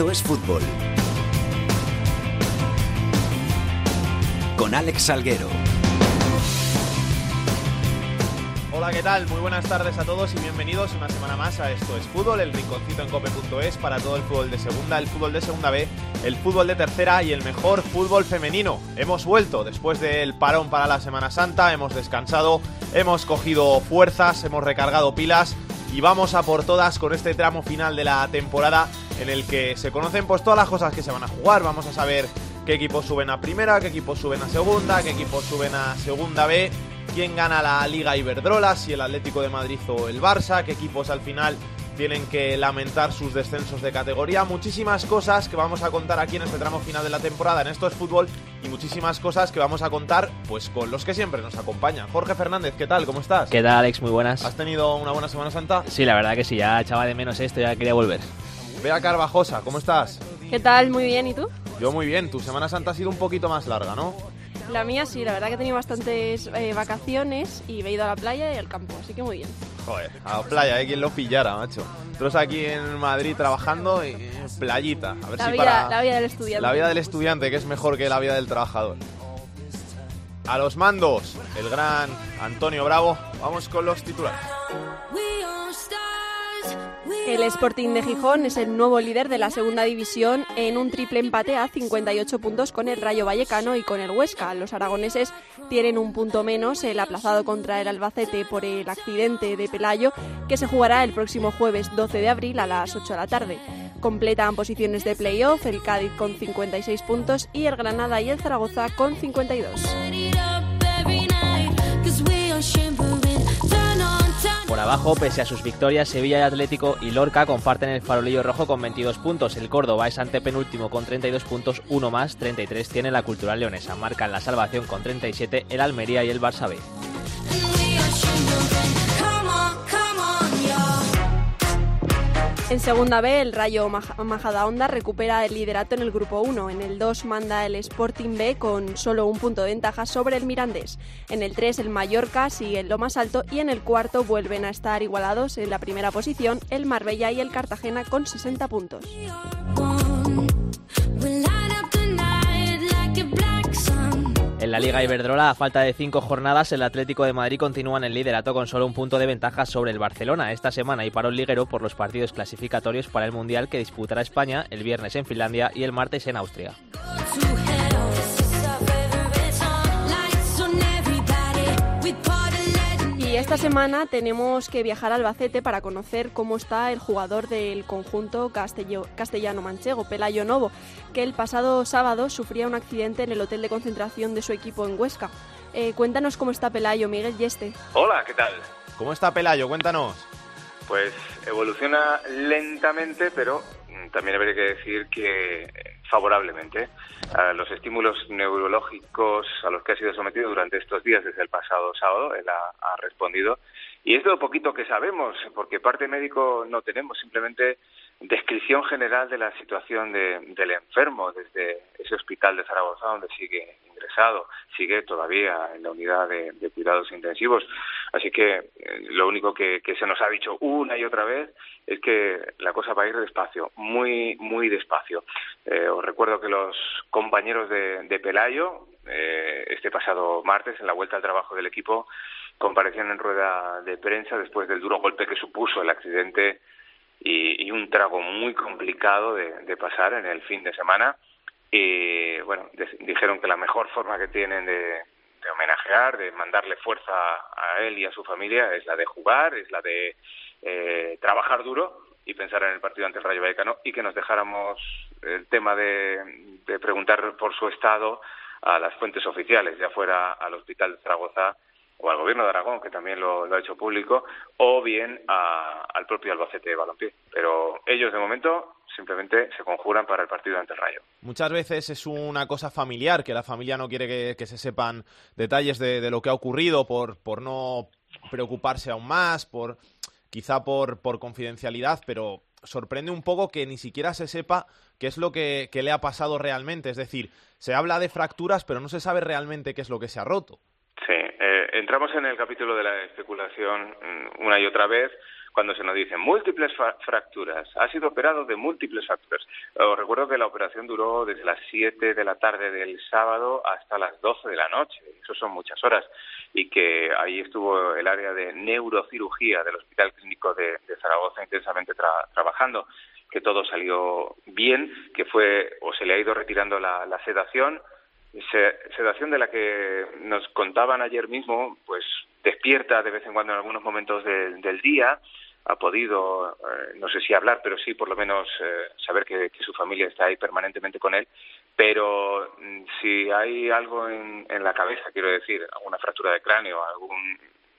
Esto es fútbol. Con Alex Salguero. Hola, ¿qué tal? Muy buenas tardes a todos y bienvenidos una semana más a Esto es Fútbol, el rinconcito en cope.es para todo el fútbol de segunda, el fútbol de segunda B, el fútbol de tercera y el mejor fútbol femenino. Hemos vuelto después del parón para la Semana Santa, hemos descansado, hemos cogido fuerzas, hemos recargado pilas y vamos a por todas con este tramo final de la temporada en el que se conocen pues todas las cosas que se van a jugar. Vamos a saber qué equipos suben a primera, qué equipos suben a segunda, qué equipos suben a segunda B quién gana la Liga Iberdrola, si el Atlético de Madrid o el Barça, qué equipos al final tienen que lamentar sus descensos de categoría, muchísimas cosas que vamos a contar aquí en este tramo final de la temporada en Esto es Fútbol y muchísimas cosas que vamos a contar pues con los que siempre nos acompañan. Jorge Fernández, ¿qué tal? ¿Cómo estás? ¿Qué tal, Alex? Muy buenas. ¿Has tenido una buena Semana Santa? Sí, la verdad que sí, ya echaba de menos esto, ya quería volver. Bea Carvajosa, ¿cómo estás? ¿Qué tal? Muy bien, ¿y tú? Yo muy bien, tu Semana Santa ha sido un poquito más larga, ¿no? La mía sí, la verdad que he tenido bastantes eh, vacaciones y me he ido a la playa y al campo, así que muy bien. Joder, a la playa, hay quien lo pillara, macho. Nosotros aquí en Madrid trabajando y playita. A ver la, si vida, para... la vida del estudiante. La vida del estudiante, que es mejor que la vida del trabajador. A los mandos, el gran Antonio Bravo. Vamos con los titulares. El Sporting de Gijón es el nuevo líder de la segunda división en un triple empate a 58 puntos con el Rayo Vallecano y con el Huesca. Los aragoneses tienen un punto menos el aplazado contra el Albacete por el accidente de Pelayo que se jugará el próximo jueves 12 de abril a las 8 de la tarde. Completan posiciones de playoff el Cádiz con 56 puntos y el Granada y el Zaragoza con 52. Por abajo, pese a sus victorias, Sevilla y Atlético y Lorca comparten el farolillo rojo con 22 puntos. El Córdoba es antepenúltimo con 32 puntos, uno más, 33 tiene la Cultural Leonesa. Marcan la salvación con 37 el Almería y el Barça B. En segunda B, el Rayo Majadahonda recupera el liderato en el grupo 1. En el 2 manda el Sporting B con solo un punto de ventaja sobre el Mirandés. En el 3 el Mallorca sigue en lo más alto y en el cuarto vuelven a estar igualados en la primera posición el Marbella y el Cartagena con 60 puntos. En la Liga Iberdrola, a falta de cinco jornadas, el Atlético de Madrid continúa en el liderato con solo un punto de ventaja sobre el Barcelona. Esta semana hay parón liguero por los partidos clasificatorios para el Mundial que disputará España el viernes en Finlandia y el martes en Austria. Y esta semana tenemos que viajar a Albacete para conocer cómo está el jugador del conjunto castellano-manchego, Pelayo Novo, que el pasado sábado sufría un accidente en el hotel de concentración de su equipo en Huesca. Eh, cuéntanos cómo está Pelayo, Miguel Yeste. Hola, ¿qué tal? ¿Cómo está Pelayo? Cuéntanos. Pues evoluciona lentamente, pero también habría que decir que favorablemente a los estímulos neurológicos a los que ha sido sometido durante estos días desde el pasado sábado. Él ha, ha respondido. Y es lo poquito que sabemos, porque parte médico no tenemos, simplemente descripción general de la situación de, del enfermo desde ese hospital de Zaragoza donde sigue ingresado, sigue todavía en la unidad de, cuidados intensivos. Así que eh, lo único que, se nos ha dicho una y otra vez es que la cosa va a ir despacio, muy, muy despacio. Eh, os recuerdo que los compañeros de, Pelayo, eh, este pasado martes, en la vuelta al trabajo del equipo, comparecían en rueda de prensa después del duro golpe que supuso el accidente y, un trago muy complicado de, pasar en el fin de semana. Y bueno, dijeron que la mejor forma que tienen de, homenajear, de mandarle fuerza a él y a su familia es la de jugar, es la de eh, trabajar duro y pensar en el partido ante Rayo Vallecano y que nos dejáramos el tema de, de preguntar por su estado a las fuentes oficiales, ya fuera al Hospital de Zaragoza o al gobierno de Aragón, que también lo, ha hecho público, o bien a, al propio Albacete de Balompié. Pero ellos, de momento, simplemente se conjuran para el partido ante el Rayo. Muchas veces es una cosa familiar, que la familia no quiere que, se sepan detalles de, lo que ha ocurrido por, por no preocuparse aún más, por quizá por, por confidencialidad, pero sorprende un poco que ni siquiera se sepa qué es lo que le ha pasado realmente. Es decir, se habla de fracturas, pero no se sabe realmente qué es lo que se ha roto. Entramos en el capítulo de la especulación una y otra vez cuando se nos dicen múltiples fracturas, ha sido operado de múltiples fracturas. Os recuerdo que la operación duró desde las 7 de la tarde del sábado hasta las 12 de la noche, eso son muchas horas, y que ahí estuvo el área de neurocirugía del Hospital Clínico de, Zaragoza intensamente trabajando. Que todo salió bien, que fue o se le ha ido retirando la, sedación, sedación de la que nos contaban ayer mismo, pues despierta de vez en cuando en algunos momentos del día, ha podido, eh, no sé si hablar, pero sí por lo menos eh, saber que, su familia está ahí permanentemente con él. Pero mm, si hay algo en, la cabeza, quiero decir, alguna fractura de cráneo, algún,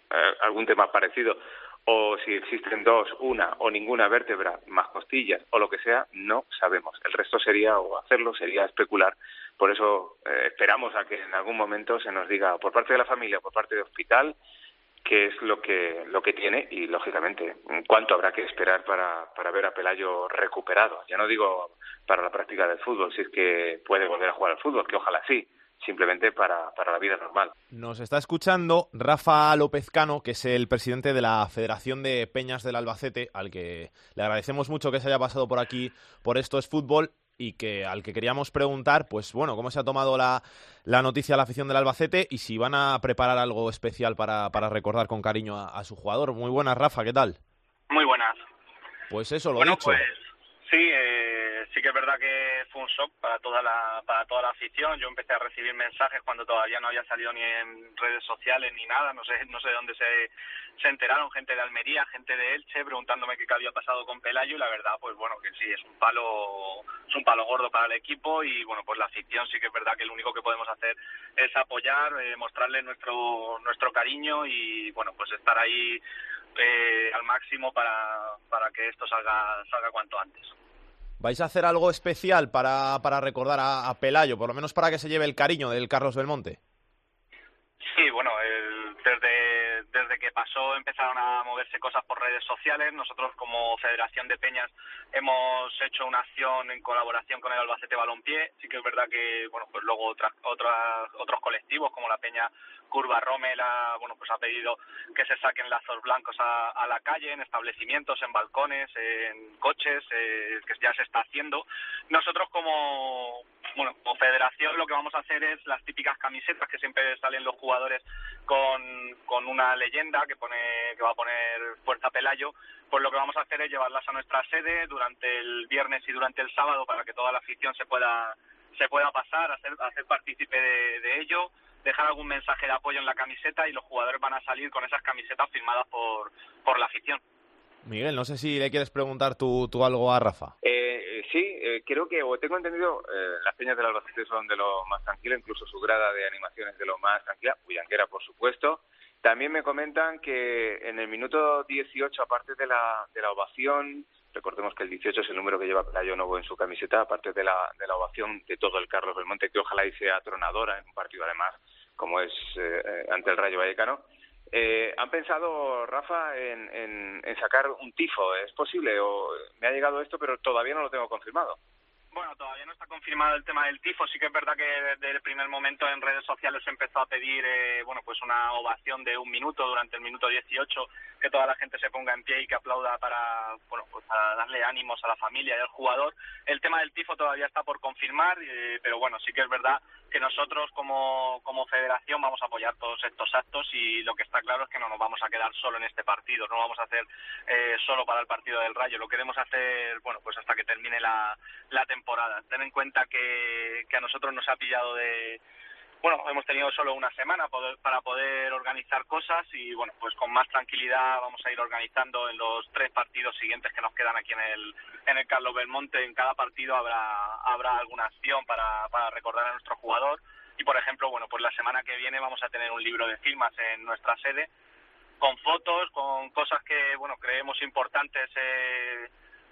eh, algún tema parecido, o si existen dos, una o ninguna vértebra, más costillas o lo que sea, no sabemos. El resto sería, o hacerlo sería especular. Por eso eh, esperamos a que en algún momento se nos diga por parte de la familia, por parte del hospital, qué es lo que, lo que tiene y, lógicamente, cuánto habrá que esperar para, para ver a Pelayo recuperado. Ya no digo para la práctica del fútbol, si es que puede volver a jugar al fútbol, que ojalá sí, simplemente para, para la vida normal. Nos está escuchando Rafa López Cano, que es el presidente de la Federación de Peñas del Albacete, al que le agradecemos mucho que se haya pasado por aquí por Esto es Fútbol y que al que queríamos preguntar, pues bueno, cómo se ha tomado la, la noticia a la afición del Albacete y si van a preparar algo especial para, para recordar con cariño a, su jugador. Muy buenas, Rafa, ¿qué tal? Muy buenas. Pues eso, lo bueno, dicho. Pues, sí, eh, sí que es verdad que fue un shock para toda la para toda la afición. Yo empecé a recibir mensajes cuando todavía no había salido ni en redes sociales ni nada. No sé no sé de dónde se, se enteraron gente de Almería, gente de Elche preguntándome qué había pasado con Pelayo y la verdad pues bueno que sí es un palo es un palo gordo para el equipo y bueno pues la afición sí que es verdad que lo único que podemos hacer es apoyar, eh, mostrarle nuestro nuestro cariño y bueno pues estar ahí eh, al máximo para, para que esto salga salga cuanto antes. ¿Vais a hacer algo especial para, para recordar a, Pelayo, por lo menos para que se lleve el cariño del Carlos Belmonte? Sí, bueno, desde, desde que pasó empezaron a moverse cosas por redes sociales. Nosotros como Federación de Peñas hemos hecho una acción en colaboración con el Albacete Balompié. Sí que es verdad que, bueno, pues luego otras, otras, otros colectivos como la Peña Curva Romela, bueno, pues ha pedido que se saquen lazos blancos a, la calle, en establecimientos, en balcones, en coches, eh, que ya se está haciendo. Nosotros como, bueno, como federación lo que vamos a hacer es las típicas camisetas que siempre salen los jugadores con, con una leyenda que pone que va a poner Fuerza Pelayo, pues lo que vamos a hacer es llevarlas a nuestra sede durante el viernes y durante el sábado para que toda la afición se pueda se pueda pasar, hacer, hacer partícipe de ello dejar algún mensaje de apoyo en la camiseta y los jugadores van a salir con esas camisetas firmadas por, por la afición. Miguel, no sé si le quieres preguntar tú, tú algo a Rafa. Eh, sí, eh, creo que, o tengo entendido, eh, las peñas del Albacete son de lo más tranquilo, incluso su grada de animaciones de lo más tranquila, Bullanquera, por supuesto. También me comentan que en el minuto 18, aparte de la, de la ovación, recordemos que el 18 es el número que lleva Pelayo Novo en su camiseta, aparte de la, de la ovación de todo el Carlos Belmonte, que ojalá y sea tronadora en un partido además como es eh, ante el Rayo Vallecano. Eh, ¿Han pensado, Rafa, en, en, sacar un tifo? ¿Es posible? O me ha llegado esto, pero todavía no lo tengo confirmado. Bueno, todavía no está confirmado el tema del tifo. Sí que es verdad que desde el primer momento en redes sociales se empezó a pedir, eh, bueno, pues una ovación de un minuto durante el minuto 18, que toda la gente se ponga en pie y que aplauda para, bueno, pues para darle ánimos a la familia y al jugador. El tema del tifo todavía está por confirmar, eh, pero bueno, sí que es verdad que nosotros como, como federación vamos a apoyar todos estos actos y lo que está claro es que no nos vamos a quedar solo en este partido, no vamos a hacer eh, solo para el partido del Rayo, lo queremos hacer, bueno, pues hasta que termine la, la temporada. Ten en cuenta que, que a nosotros nos ha pillado de, bueno, hemos tenido solo una semana para poder organizar cosas y bueno, pues con más tranquilidad vamos a ir organizando en los tres partidos siguientes que nos quedan aquí en el, en el Carlos Belmonte. En cada partido habrá, habrá alguna acción para, para recordar a nuestro jugador y por ejemplo, bueno, pues la semana que viene vamos a tener un libro de firmas en nuestra sede con fotos, con cosas que, bueno, creemos importantes eh,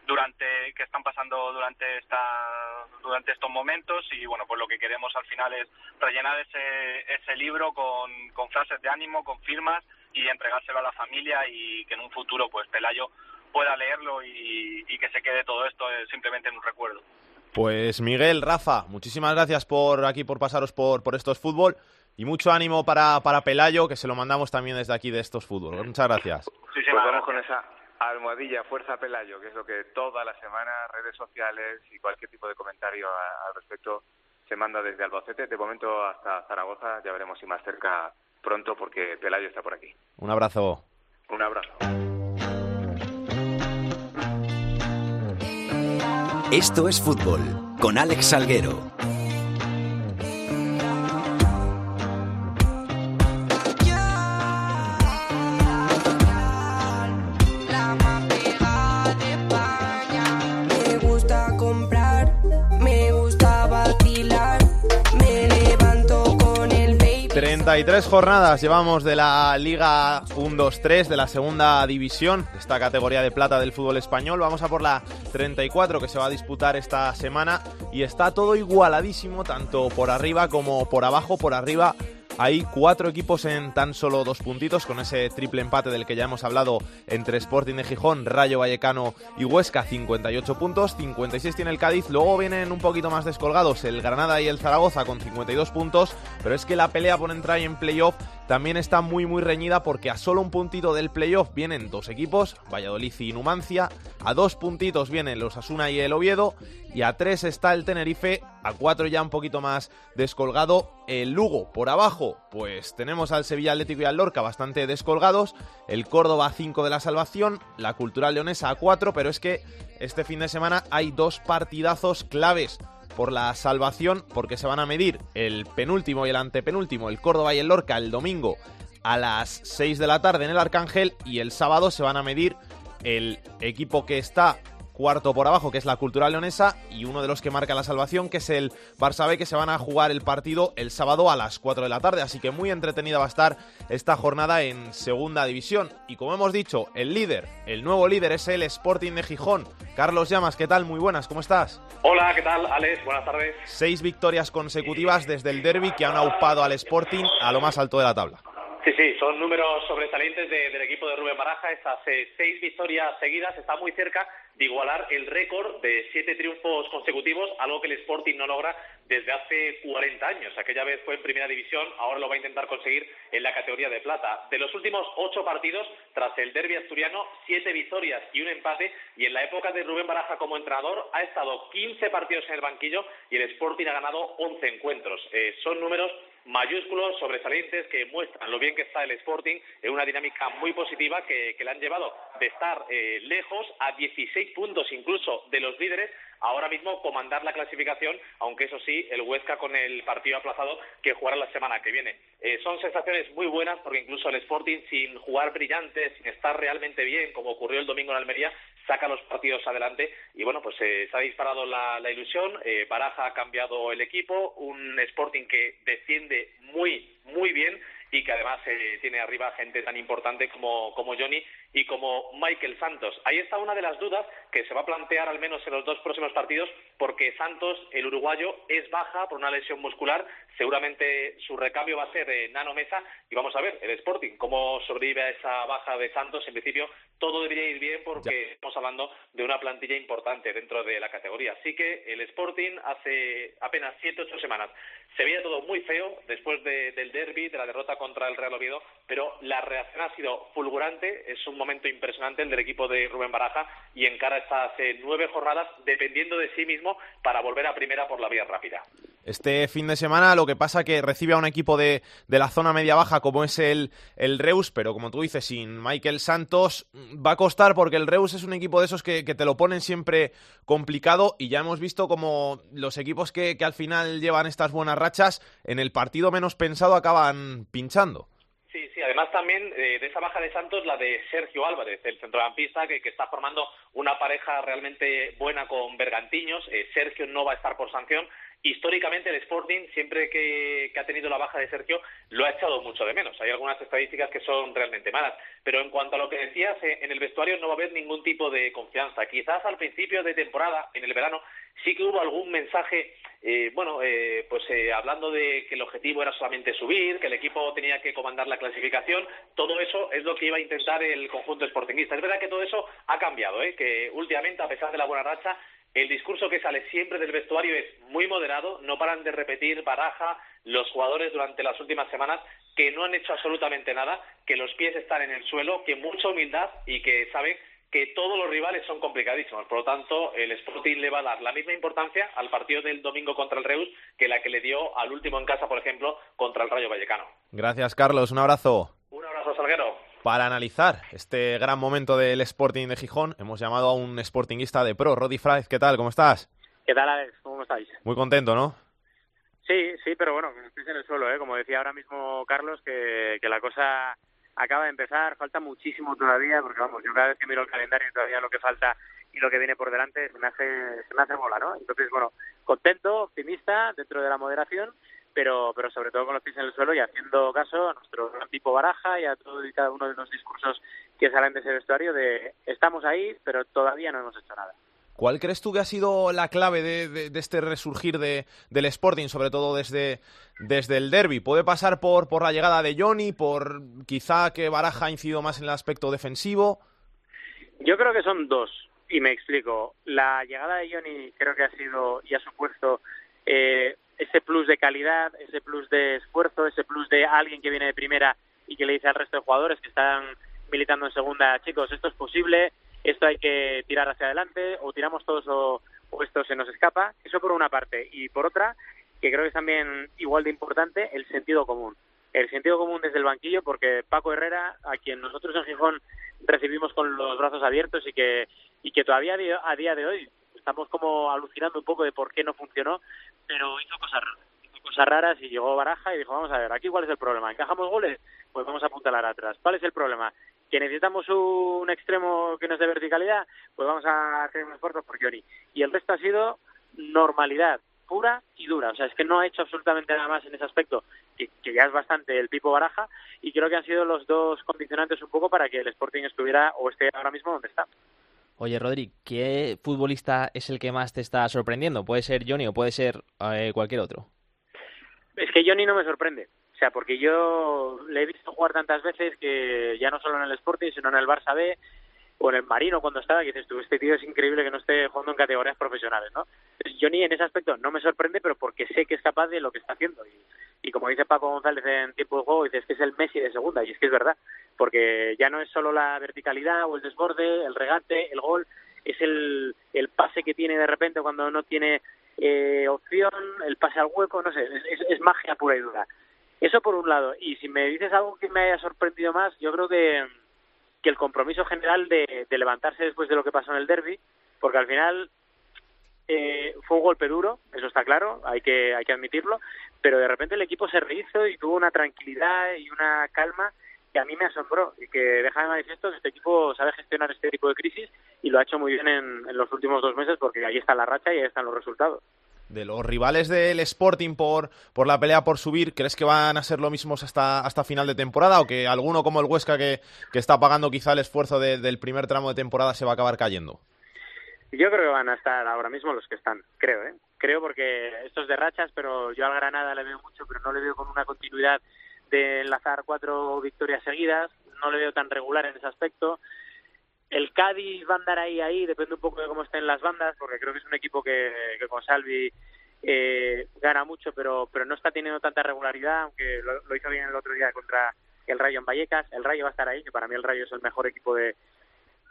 durante que están pasando durante esta durante estos momentos y bueno pues lo que queremos al final es rellenar ese ese libro con, con frases de ánimo con firmas y entregárselo a la familia y que en un futuro pues Pelayo pueda leerlo y, y que se quede todo esto simplemente en un recuerdo pues Miguel Rafa muchísimas gracias por aquí por pasaros por por estos fútbol y mucho ánimo para, para Pelayo, que se lo mandamos también desde aquí de estos fútbol. Muchas gracias. Sí, sí, pues vamos con esa almohadilla Fuerza Pelayo, que es lo que toda la semana redes sociales y cualquier tipo de comentario al respecto se manda desde Albacete, de momento hasta Zaragoza, ya veremos si más cerca pronto porque Pelayo está por aquí. Un abrazo. Un abrazo. Esto es fútbol con Alex Salguero. 33 jornadas llevamos de la Liga 1-2-3 de la segunda división, esta categoría de plata del fútbol español. Vamos a por la 34 que se va a disputar esta semana y está todo igualadísimo, tanto por arriba como por abajo. Por arriba hay cuatro equipos en tan solo dos puntitos, con ese triple empate del que ya hemos hablado entre Sporting de Gijón, Rayo Vallecano y Huesca, 58 puntos, 56 tiene el Cádiz, luego vienen un poquito más descolgados el Granada y el Zaragoza con 52 puntos, pero es que la pelea por entrar en playoff también está muy muy reñida porque a solo un puntito del playoff vienen dos equipos, Valladolid y Numancia, a dos puntitos vienen los Asuna y el Oviedo y a tres está el Tenerife, a cuatro ya un poquito más descolgado el Lugo. Por abajo, pues tenemos al Sevilla Atlético y al Lorca bastante descolgados, el Córdoba a 5 de la salvación, la Cultural Leonesa a 4, pero es que este fin de semana hay dos partidazos claves por la salvación porque se van a medir el penúltimo y el antepenúltimo, el Córdoba y el Lorca, el domingo a las 6 de la tarde en el Arcángel y el sábado se van a medir el equipo que está cuarto por abajo, que es la Cultural Leonesa, y uno de los que marca la salvación, que es el Barça B, que se van a jugar el partido el sábado a las 4 de la tarde. Así que muy entretenida va a estar esta jornada en Segunda División. Y como hemos dicho, el líder, el nuevo líder es el Sporting de Gijón. Carlos Llamas, ¿qué tal? Muy buenas, ¿cómo estás? Hola, ¿qué tal, Alex? Buenas tardes. Seis victorias consecutivas desde el derby que han aupado al Sporting a lo más alto de la tabla. Sí, sí, son números sobresalientes del equipo de Rubén Baraja. Estas seis victorias seguidas está muy cerca de igualar el récord de siete triunfos consecutivos, algo que el Sporting no logra desde hace 40 años. Aquella vez fue en primera división, ahora lo va a intentar conseguir en la categoría de plata. De los últimos ocho partidos, tras el derby asturiano, siete victorias y un empate, y en la época de Rubén Baraja como entrenador ha estado 15 partidos en el banquillo y el Sporting ha ganado 11 encuentros. Eh, son números mayúsculos, sobresalientes, que muestran lo bien que está el Sporting en una dinámica muy positiva que, le han llevado de estar eh, lejos a 16 puntos incluso de los líderes ahora mismo comandar la clasificación, aunque eso sí, el Huesca con el partido aplazado que jugará la semana que viene. Eh, son sensaciones muy buenas porque incluso el Sporting, sin jugar brillante, sin estar realmente bien, como ocurrió el domingo en Almería, saca los partidos adelante. Y bueno, pues eh, se ha disparado la, ilusión, eh, Baraja ha cambiado el equipo, un Sporting que defiende muy, muy bien y que además eh, tiene arriba gente tan importante como, como Johnny y como Michael Santos. Ahí está una de las dudas que se va a plantear al menos en los dos próximos partidos porque Santos, el uruguayo, es baja por una lesión muscular. Seguramente su recambio va a ser de Nano Mesa y vamos a ver el Sporting cómo sobrevive a esa baja de Santos. En principio todo debería ir bien porque estamos hablando de una plantilla importante dentro de la categoría. Así que el Sporting hace apenas siete ocho semanas se veía todo muy feo después del derby, de la derrota contra el Real Oviedo, pero la reacción ha sido fulgurante. Es un momento impresionante el del equipo de Rubén Baraja y encara estas eh, nueve jornadas dependiendo de sí mismo para volver a primera por la vía rápida. Este fin de semana lo que pasa que recibe a un equipo de, de la zona media-baja como es el, el, Reus, pero como tú dices, sin Michael Santos va a costar porque el Reus es un equipo de esos que, te lo ponen siempre complicado y ya hemos visto como los equipos que, que al final llevan estas buenas rachas en el partido menos pensado acaban pinchando. Sí, sí, además también eh, de esa baja de Santos la de Sergio Álvarez, el centrocampista que, que está formando una pareja realmente buena con Bergantiños. Eh, Sergio no va a estar por sanción, históricamente el Sporting, siempre que, ha tenido la baja de Sergio, lo ha echado mucho de menos. Hay algunas estadísticas que son realmente malas. Pero en cuanto a lo que decías, eh, en el vestuario no va a haber ningún tipo de confianza. Quizás al principio de temporada, en el verano, sí que hubo algún mensaje, eh, bueno, eh, pues hablando de que el objetivo era solamente subir, que el equipo tenía que comandar la clasificación. Todo eso es lo que iba a intentar el conjunto sportingista. Es verdad que todo eso ha cambiado, que últimamente, a pesar de la buena racha, el discurso que sale siempre del vestuario es muy moderado, no paran de repetir baraja los jugadores durante las últimas semanas que no han hecho absolutamente nada, que los pies están en el suelo, que mucha humildad y que saben que todos los rivales son complicadísimos. Por lo tanto, el Sporting le va a dar la misma importancia al partido del domingo contra el Reus que la que le dio al último en casa, por ejemplo, contra el Rayo Vallecano. Gracias, Carlos. Un abrazo. Un abrazo, Salguero. Para analizar este gran momento del Sporting de Gijón, hemos llamado a un sportingista de pro, Rodi Fraiz. ¿Qué tal? ¿Cómo estás? ¿Qué tal, Alex? ¿Cómo estáis? Muy contento, ¿no? Sí, sí, pero bueno, estoy en el suelo, ¿eh? Como decía ahora mismo Carlos, que, que la cosa acaba de empezar, falta muchísimo todavía, porque vamos, yo cada vez que miro el calendario todavía lo que falta y lo que viene por delante se me hace, se me hace bola, ¿no? Entonces, bueno, contento, optimista, dentro de la moderación, pero, pero sobre todo con los pies en el suelo y haciendo caso a nuestro tipo baraja y a todo y cada uno de los discursos que salen de ese vestuario de estamos ahí, pero todavía no hemos hecho nada. ¿Cuál crees tú que ha sido la clave de, este resurgir de, del Sporting, sobre todo desde, desde el derby? ¿Puede pasar por, por la llegada de Johnny, por quizá que Baraja ha incidido más en el aspecto defensivo? Yo creo que son dos, y me explico. La llegada de Johnny creo que ha sido y ha supuesto eh, ese plus de calidad, ese plus de esfuerzo, ese plus de alguien que viene de primera y que le dice al resto de jugadores que están militando en segunda, chicos, esto es posible, esto hay que tirar hacia adelante, o tiramos todos o, esto se nos escapa. Eso por una parte. Y por otra, que creo que es también igual de importante, el sentido común. El sentido común desde el banquillo, porque Paco Herrera, a quien nosotros en Gijón recibimos con los brazos abiertos y que, y que todavía a día de hoy estamos como alucinando un poco de por qué no funcionó, pero hizo cosas raras. Hizo cosas raras y llegó Baraja y dijo, vamos a ver, aquí cuál es el problema. ¿Encajamos goles? Pues vamos a apuntalar atrás. ¿Cuál es el problema? Que necesitamos un extremo que nos dé verticalidad, pues vamos a hacer un esfuerzo por Johnny. Y el resto ha sido normalidad pura y dura. O sea, es que no ha hecho absolutamente nada más en ese aspecto, que, ya es bastante el Pipo Baraja, y creo que han sido los dos condicionantes un poco para que el Sporting estuviera o esté ahora mismo donde está. Oye, Rodri, ¿qué futbolista es el que más te está sorprendiendo? ¿Puede ser Johnny o puede ser eh, cualquier otro? Es que Johnny no me sorprende. O sea, porque yo le he visto jugar tantas veces que ya no solo en el Sporting, sino en el Barça B o en el Marino cuando estaba, que dices tú, este tío es increíble que no esté jugando en categorías profesionales, ¿no? Yo ni en ese aspecto no me sorprende, pero porque sé que es capaz de lo que está haciendo. Y, y como dice Paco González en tiempo de juego, dices que es el Messi de segunda, y es que es verdad, porque ya no es solo la verticalidad o el desborde, el regate, el gol, es el, el pase que tiene de repente cuando no tiene eh, opción, el pase al hueco, no sé, es, es magia pura y dura. Eso por un lado. Y si me dices algo que me haya sorprendido más, yo creo que, que el compromiso general de, levantarse después de lo que pasó en el derby, porque al final eh, fue un golpe duro, eso está claro, hay que, hay que admitirlo, pero de repente el equipo se rehizo y tuvo una tranquilidad y una calma que a mí me asombró y que deja de manifiesto que este equipo sabe gestionar este tipo de crisis y lo ha hecho muy bien en, en los últimos dos meses porque ahí está la racha y ahí están los resultados de los rivales del Sporting por, por la pelea por subir, ¿crees que van a ser lo mismos hasta, hasta final de temporada o que alguno como el Huesca que, que está pagando quizá el esfuerzo del primer tramo de temporada se va a acabar cayendo? Yo creo que van a estar ahora mismo los que están, creo, ¿eh? Creo porque estos de rachas, pero yo al Granada le veo mucho, pero no le veo con una continuidad de enlazar cuatro victorias seguidas, no le veo tan regular en ese aspecto. El Cádiz va a andar ahí, ahí, depende un poco de cómo estén las bandas, porque creo que es un equipo que, que con Salvi eh, gana mucho, pero, pero no está teniendo tanta regularidad, aunque lo, hizo bien el otro día contra el Rayo en Vallecas. El Rayo va a estar ahí, que para mí el Rayo es el mejor equipo de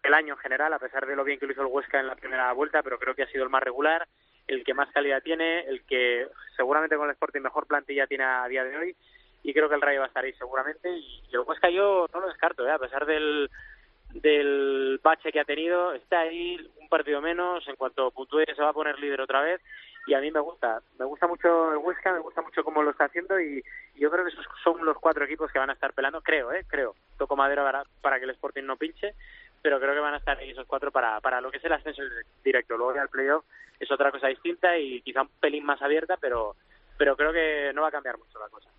el año en general, a pesar de lo bien que lo hizo el Huesca en la primera vuelta, pero creo que ha sido el más regular, el que más calidad tiene, el que seguramente con el Sporting mejor plantilla tiene a día de hoy, y creo que el Rayo va a estar ahí seguramente. Y, el Huesca yo no lo descarto, ¿eh? a pesar del del bache que ha tenido, está ahí un partido menos, en cuanto puntúe se va a poner líder otra vez y a mí me gusta, me gusta mucho el Huesca, me gusta mucho cómo lo está haciendo y, yo creo que esos son los cuatro equipos que van a estar pelando, creo, eh, creo, toco madera para, para que el Sporting no pinche, pero creo que van a estar ahí esos cuatro para, para lo que es el ascenso directo, luego ya el playoff es otra cosa distinta y quizá un pelín más abierta, pero, pero creo que no va a cambiar mucho la cosa.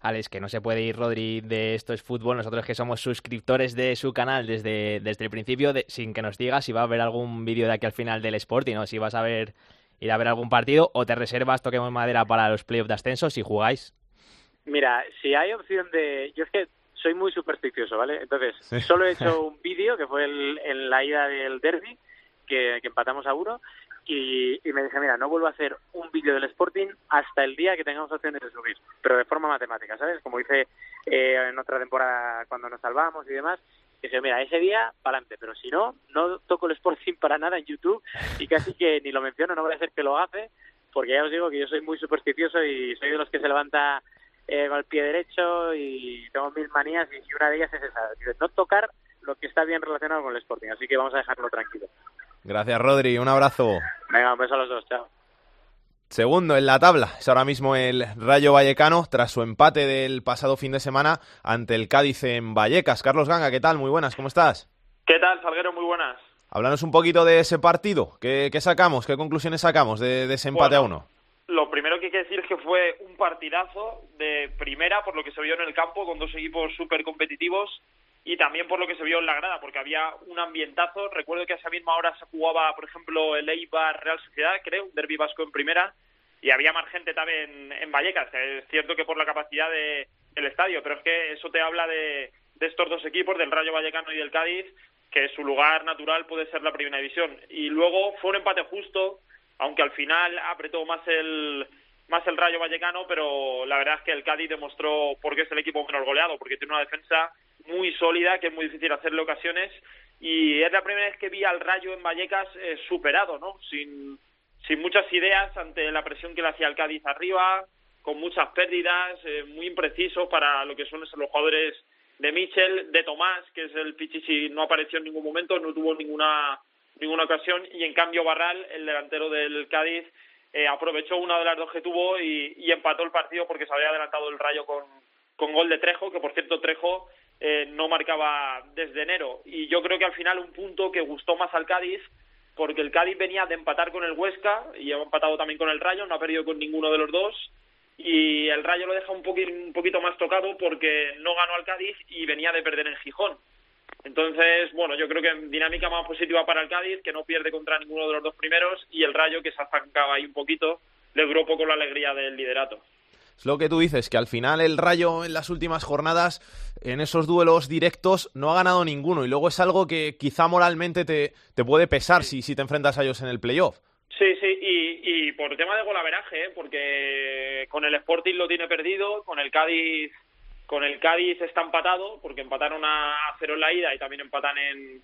Alex, que no se puede ir Rodri de Esto es Fútbol, nosotros que somos suscriptores de su canal desde, desde el principio, de, sin que nos diga si va a haber algún vídeo de aquí al final del Sporting o si vas a ver ir a ver algún partido o te reservas, toquemos madera para los playoffs de ascenso si jugáis. Mira, si hay opción de... Yo es que soy muy supersticioso, ¿vale? Entonces, solo he hecho un vídeo que fue en la ida del derby, que, que empatamos a uno, y, me dije, mira, no vuelvo a hacer un vídeo del Sporting hasta el día que tengamos opciones de subir, pero de forma matemática, ¿sabes? Como hice eh, en otra temporada cuando nos salvamos y demás, dije, mira, ese día, para adelante, pero si no, no toco el Sporting para nada en YouTube y casi que ni lo menciono, no voy a hacer que lo hace, porque ya os digo que yo soy muy supersticioso y soy de los que se levanta eh, al pie derecho y tengo mil manías y una de ellas es esa, no tocar lo que está bien relacionado con el Sporting, así que vamos a dejarlo tranquilo. Gracias, Rodri, un abrazo. Venga, un beso a los dos, chao. Segundo en la tabla es ahora mismo el Rayo Vallecano tras su empate del pasado fin de semana ante el Cádiz en Vallecas. Carlos Ganga, ¿qué tal? Muy buenas, ¿cómo estás? ¿Qué tal, Salguero? Muy buenas. Háblanos un poquito de ese partido. ¿Qué, sacamos? ¿Qué conclusiones sacamos de, ese empate a uno? Lo primero que hay que decir es que fue un partidazo de primera, por lo que se vio en el campo, con dos equipos súper competitivos y también por lo que se vio en la grada, porque había un ambientazo. Recuerdo que a esa misma hora se jugaba, por ejemplo, el Eibar Real Sociedad, creo, un derbi vasco en primera, y había más gente también en Vallecas. Es cierto que por la capacidad de, del estadio, pero es que eso te habla de, de estos dos equipos, del Rayo Vallecano y del Cádiz, que su lugar natural puede ser la primera división. Y luego fue un empate justo, aunque al final apretó más el más el Rayo Vallecano, pero la verdad es que el Cádiz demostró por qué es el equipo menos goleado, porque tiene una defensa muy sólida, que es muy difícil hacerle ocasiones, y es la primera vez que vi al Rayo en Vallecas eh, superado, ¿no? Sin, sin muchas ideas ante la presión que le hacía el Cádiz arriba, con muchas pérdidas, eh, muy impreciso para lo que son los jugadores de Michel, de Tomás, que es el Pichichi, no apareció en ningún momento, no tuvo ninguna ninguna ocasión, y en cambio Barral, el delantero del Cádiz, eh, aprovechó una de las dos que tuvo y, y, empató el partido porque se había adelantado el Rayo con, con gol de Trejo, que por cierto Trejo eh, no marcaba desde enero. Y yo creo que al final un punto que gustó más al Cádiz, porque el Cádiz venía de empatar con el Huesca y ha empatado también con el Rayo, no ha perdido con ninguno de los dos. Y el Rayo lo deja un poquito, un poquito más tocado porque no ganó al Cádiz y venía de perder en Gijón. Entonces, bueno, yo creo que dinámica más positiva para el Cádiz, que no pierde contra ninguno de los dos primeros, y el Rayo, que se azancaba ahí un poquito, le duró poco la alegría del liderato. Es lo que tú dices, que al final el Rayo en las últimas jornadas, en esos duelos directos, no ha ganado ninguno. Y luego es algo que quizá moralmente te, te puede pesar si, si te enfrentas a ellos en el playoff. Sí, sí, y, y por tema de golaveraje, ¿eh? porque con el Sporting lo tiene perdido, con el Cádiz con el Cádiz está empatado, porque empataron a cero en la ida y también empatan en,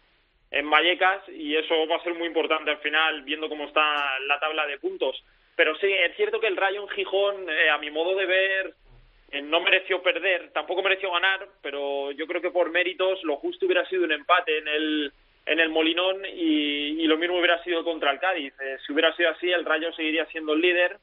en Vallecas, y eso va a ser muy importante al final, viendo cómo está la tabla de puntos. Pero sí, es cierto que el Rayo en Gijón, eh, a mi modo de ver, eh, no mereció perder, tampoco mereció ganar, pero yo creo que por méritos lo justo hubiera sido un empate en el en el Molinón y, y lo mismo hubiera sido contra el Cádiz. Eh, si hubiera sido así, el Rayo seguiría siendo el líder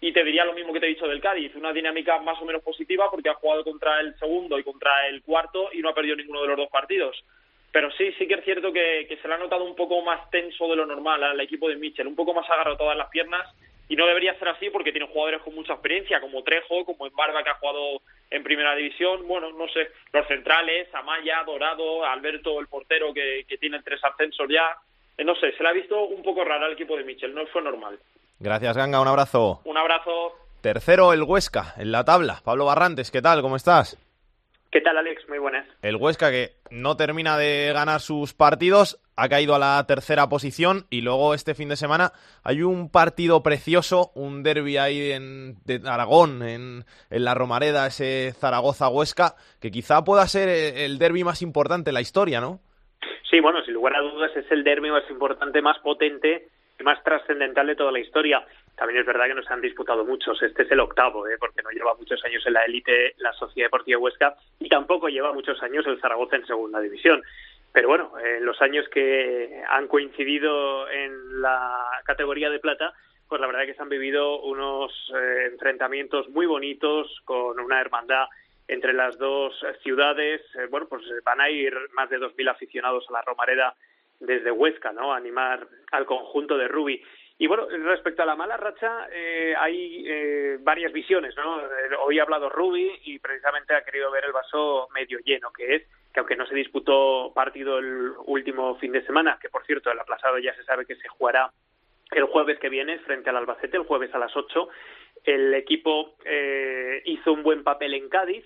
y te diría lo mismo que te he dicho del Cádiz, una dinámica más o menos positiva porque ha jugado contra el segundo y contra el cuarto y no ha perdido ninguno de los dos partidos. Pero sí, sí que es cierto que, se le ha notado un poco más tenso de lo normal al equipo de Mitchell, un poco más agarrado todas las piernas y no debería ser así porque tiene jugadores con mucha experiencia, como Trejo, como Embarba que ha jugado en primera división, bueno, no sé, los centrales, Amaya, Dorado, Alberto, el portero que, que tiene tres ascensos ya, eh, no sé, se le ha visto un poco raro al equipo de Michel, no fue normal. Gracias, Ganga, un abrazo. Un abrazo. Tercero, el Huesca, en la tabla. Pablo Barrantes, ¿qué tal? ¿Cómo estás? ¿Qué tal, Alex? Muy buenas. El Huesca que no termina de ganar sus partidos, ha caído a la tercera posición y luego este fin de semana hay un partido precioso, un derby ahí en de Aragón, en, en la Romareda, ese Zaragoza-Huesca, que quizá pueda ser el derby más importante en la historia, ¿no? Sí, bueno, sin lugar a dudas es el derby más importante, más potente más trascendental de toda la historia. También es verdad que nos han disputado muchos. Este es el octavo, ¿eh? porque no lleva muchos años en la élite la Sociedad Deportiva Huesca y tampoco lleva muchos años el Zaragoza en segunda división. Pero bueno, en los años que han coincidido en la categoría de plata, pues la verdad que se han vivido unos eh, enfrentamientos muy bonitos con una hermandad entre las dos ciudades. Eh, bueno, pues van a ir más de 2.000 aficionados a la Romareda desde Huesca, ¿no? Animar al conjunto de Rubi. Y bueno, respecto a la mala racha, eh, hay eh, varias visiones, ¿no? Eh, hoy ha hablado Rubi y precisamente ha querido ver el vaso medio lleno, que es que aunque no se disputó partido el último fin de semana, que por cierto el aplazado ya se sabe que se jugará el jueves que viene frente al Albacete, el jueves a las 8, el equipo eh, hizo un buen papel en Cádiz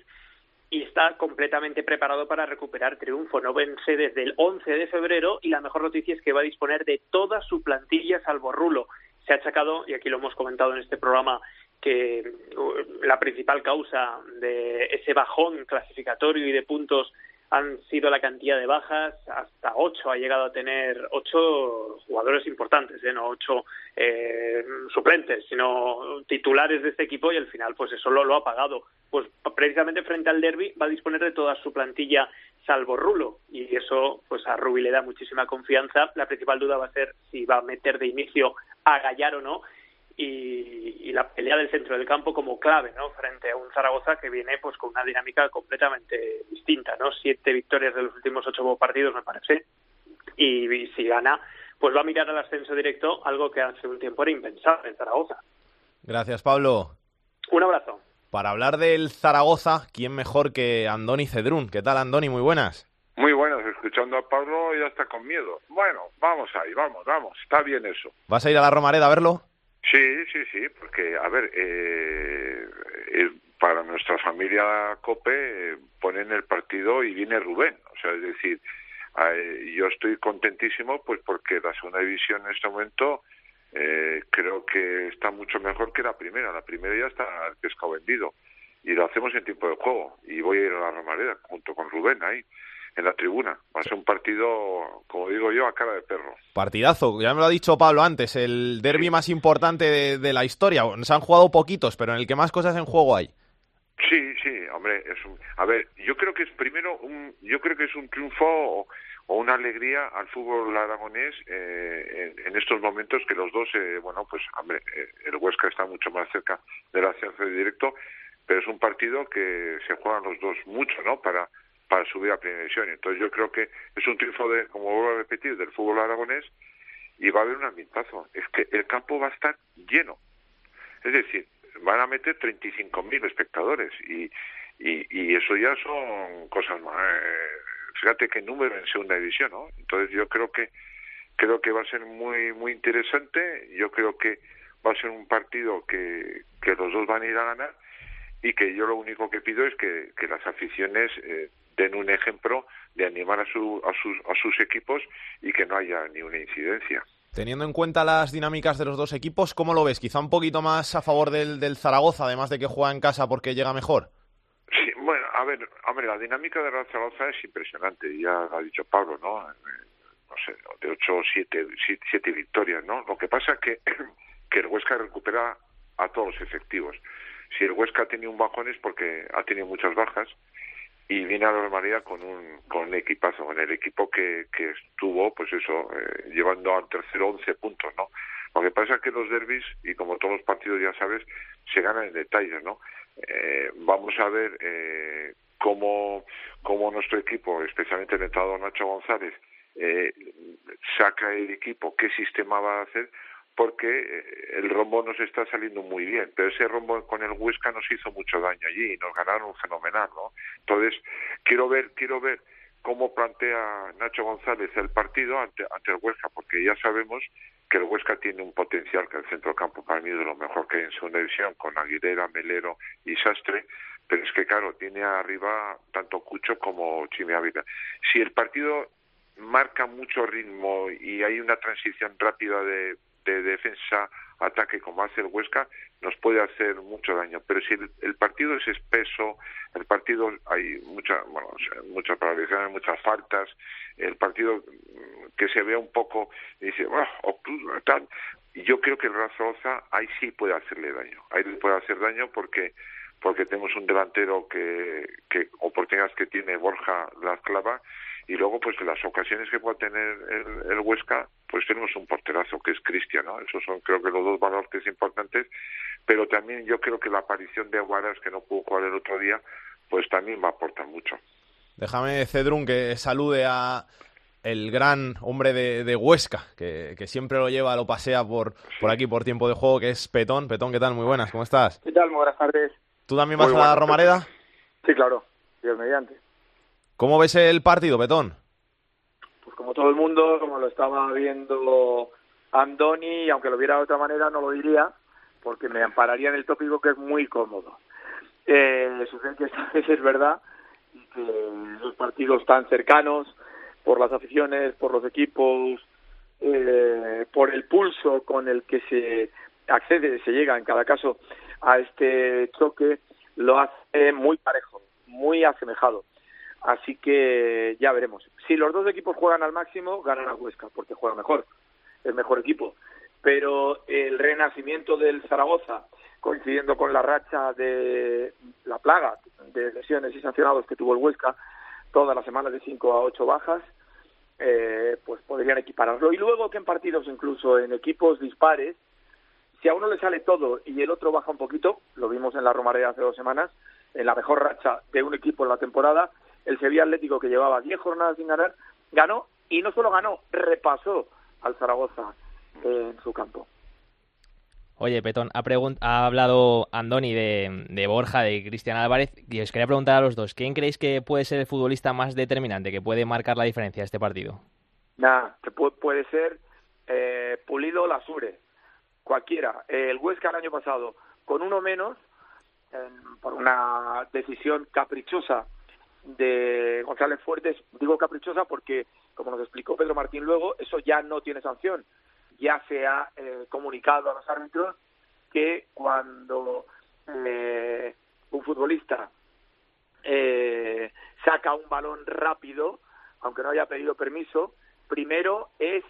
y está completamente preparado para recuperar triunfo. No vence desde el 11 de febrero y la mejor noticia es que va a disponer de toda su plantilla salvo Rulo. Se ha achacado, y aquí lo hemos comentado en este programa, que uh, la principal causa de ese bajón clasificatorio y de puntos han sido la cantidad de bajas, hasta ocho ha llegado a tener ocho jugadores importantes, ¿eh? no ocho eh, suplentes, sino titulares de este equipo y al final pues eso lo, lo ha pagado. Pues precisamente frente al derby va a disponer de toda su plantilla salvo Rulo y eso pues a Rubi le da muchísima confianza. La principal duda va a ser si va a meter de inicio a Gallar o no y, la pelea del centro del campo como clave, ¿no? Frente a un Zaragoza que viene pues con una dinámica completamente distinta, ¿no? Siete victorias de los últimos ocho partidos, me parece, y, si gana, pues va a mirar al ascenso directo, algo que hace un tiempo era impensable en Zaragoza. Gracias, Pablo. Un abrazo. Para hablar del Zaragoza, ¿quién mejor que Andoni Cedrún? ¿Qué tal, Andoni? Muy buenas. Muy buenas, escuchando a Pablo ya está con miedo. Bueno, vamos ahí, vamos, vamos, está bien eso. ¿Vas a ir a la Romareda a verlo? Sí, sí, sí, porque, a ver, eh, eh, para nuestra familia COPE eh, ponen el partido y viene Rubén. O sea, es decir, yo estoy contentísimo pues porque la segunda división en este momento creo que está mucho mejor que la primera. La primera ya está pescado vendido y lo hacemos en tiempo de juego. Y voy a ir a la Romareda junto con Rubén ahí en la tribuna. Va a ser un partido, como digo yo, a cara de perro. Partidazo, ya me lo ha dicho Pablo antes, el derby más importante de, la historia. Se han jugado poquitos, pero en el que más cosas en juego hay. Sí, sí, hombre, es un, a ver, yo creo que es primero un, yo creo que es un triunfo o, una alegría al fútbol aragonés eh, en, estos momentos que los dos, eh, bueno, pues, hombre, eh, el Huesca está mucho más cerca del ascenso directo, pero es un partido que se juegan los dos mucho, ¿no? Para para subir a primera división. Entonces yo creo que es un triunfo, de, como vuelvo a repetir, del fútbol aragonés y va a haber un ambientazo. Es que el campo va a estar lleno. Es decir, van a meter 35.000 espectadores y, y, eso ya son cosas más. Eh, fíjate qué número en segunda división, ¿no? Entonces yo creo que creo que va a ser muy muy interesante. Yo creo que va a ser un partido que, que los dos van a ir a ganar y que yo lo único que pido es que, que las aficiones eh, den un ejemplo de animar a, su, a, sus, a sus equipos y que no haya ni una incidencia. Teniendo en cuenta las dinámicas de los dos equipos, ¿cómo lo ves? Quizá un poquito más a favor del, del Zaragoza, además de que juega en casa porque llega mejor. Sí, bueno, a ver, hombre, la dinámica de la Zaragoza es impresionante, ya lo ha dicho Pablo, ¿no? Eh, no sé, de ocho o siete, siete victorias, ¿no? Lo que pasa es que, que el Huesca recupera a todos los efectivos. Si el Huesca ha tenido un bajón es porque ha tenido muchas bajas y viene a la normalidad con un, con un equipazo, con el equipo que, que estuvo, pues eso, eh, llevando al tercero 11 puntos, ¿no? Lo que pasa es que los derbis, y como todos los partidos ya sabes, se ganan en detalles, ¿no? Eh, vamos a ver eh, cómo, cómo nuestro equipo, especialmente el entrenador Nacho González, eh, saca el equipo, qué sistema va a hacer, porque eh, el rombo nos está saliendo muy bien, pero ese rombo con el Huesca nos hizo mucho daño allí y nos ganaron fenomenal, ¿no? Entonces, quiero ver, quiero ver cómo plantea Nacho González el partido ante, ante el Huesca, porque ya sabemos que el Huesca tiene un potencial que el centro campo para mí es lo mejor que en segunda división, con Aguilera, Melero y Sastre, pero es que claro, tiene arriba tanto Cucho como Chimi Ávila. Si el partido marca mucho ritmo y hay una transición rápida de de defensa ataque como hace el Huesca nos puede hacer mucho daño. Pero si el, partido es espeso el partido hay mucha bueno muchas paralizaciones muchas faltas el partido mm, que se ve un poco dice bueno, tal y yo creo que el Razoza ahí sí puede hacerle daño. Ahí le puede hacer daño porque porque tenemos un delantero que, que oportunidades que tiene Borja la clava y luego pues las ocasiones que pueda tener el, Huesca pues tenemos un porterazo que es Cristian ¿no? esos son creo que los dos valores importantes pero también yo creo que la aparición de Aguaras que no pudo jugar el otro día pues también va a aportar mucho déjame Cedrún que salude a el gran hombre de, Huesca, que, siempre lo lleva, lo pasea por, por aquí por tiempo de juego, que es Petón. Petón, ¿qué tal? Muy buenas, ¿cómo estás? ¿Qué tal? Muy buenas tardes. ¿Tú también vas a la Romareda? Sí, claro, Dios mediante. ¿Cómo ves el partido, Betón? Pues como todo el mundo, como lo estaba viendo Andoni, aunque lo viera de otra manera no lo diría, porque me ampararía en el tópico que es muy cómodo. Eh, sucede que esta vez es verdad y que los partidos tan cercanos, por las aficiones, por los equipos, eh, por el pulso con el que se accede, se llega en cada caso a este choque, lo hace muy parejo, muy asemejado Así que ya veremos. Si los dos equipos juegan al máximo, ganan a Huesca, porque juega mejor, el mejor equipo. Pero el renacimiento del Zaragoza, coincidiendo con la racha de la plaga de lesiones y sancionados que tuvo el Huesca, todas las semanas de 5 a 8 bajas, eh, pues podrían equipararlo. Y luego que en partidos, incluso en equipos dispares, si a uno le sale todo y el otro baja un poquito, lo vimos en la Romareda hace dos semanas, en la mejor racha de un equipo en la temporada, el Sevilla Atlético, que llevaba 10 jornadas sin ganar, ganó y no solo ganó, repasó al Zaragoza en su campo. Oye, Petón, ha, ha hablado Andoni de, Borja, de Cristian Álvarez, y os quería preguntar a los dos, ¿quién creéis que puede ser el futbolista más determinante, que puede marcar la diferencia este partido? Nada, que puede, ser eh, Pulido Lasure, cualquiera. el Huesca el año pasado, con uno menos, por una decisión caprichosa de González Fuertes, digo caprichosa porque, como nos explicó Pedro Martín luego, eso ya no tiene sanción. Ya se ha eh, comunicado a los árbitros que cuando eh, un futbolista eh, saca un balón rápido, aunque no haya pedido permiso, primero es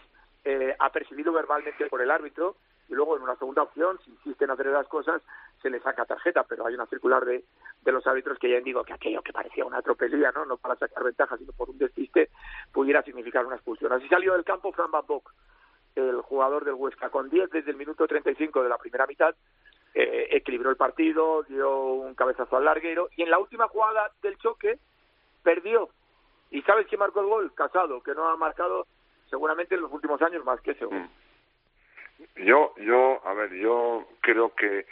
apercibido verbalmente por el árbitro y luego en una segunda opción, si insisten en hacer las cosas, se le saca tarjeta, pero hay una circular de, de los árbitros que ya digo que aquello que parecía una tropelía, ¿no? no para sacar ventaja, sino por un despiste, pudiera significar una expulsión. Así salió del campo Fran Van Bock, el jugador del Huesca, con 10 desde el minuto 35 de la primera mitad, eh, equilibró el partido, dio un cabezazo al larguero, y en la última jugada del choque, perdió. ¿Y sabes quién marcó el gol? Casado, que no ha marcado seguramente en los últimos años más que gol. Mm. Yo, yo, a ver, yo creo que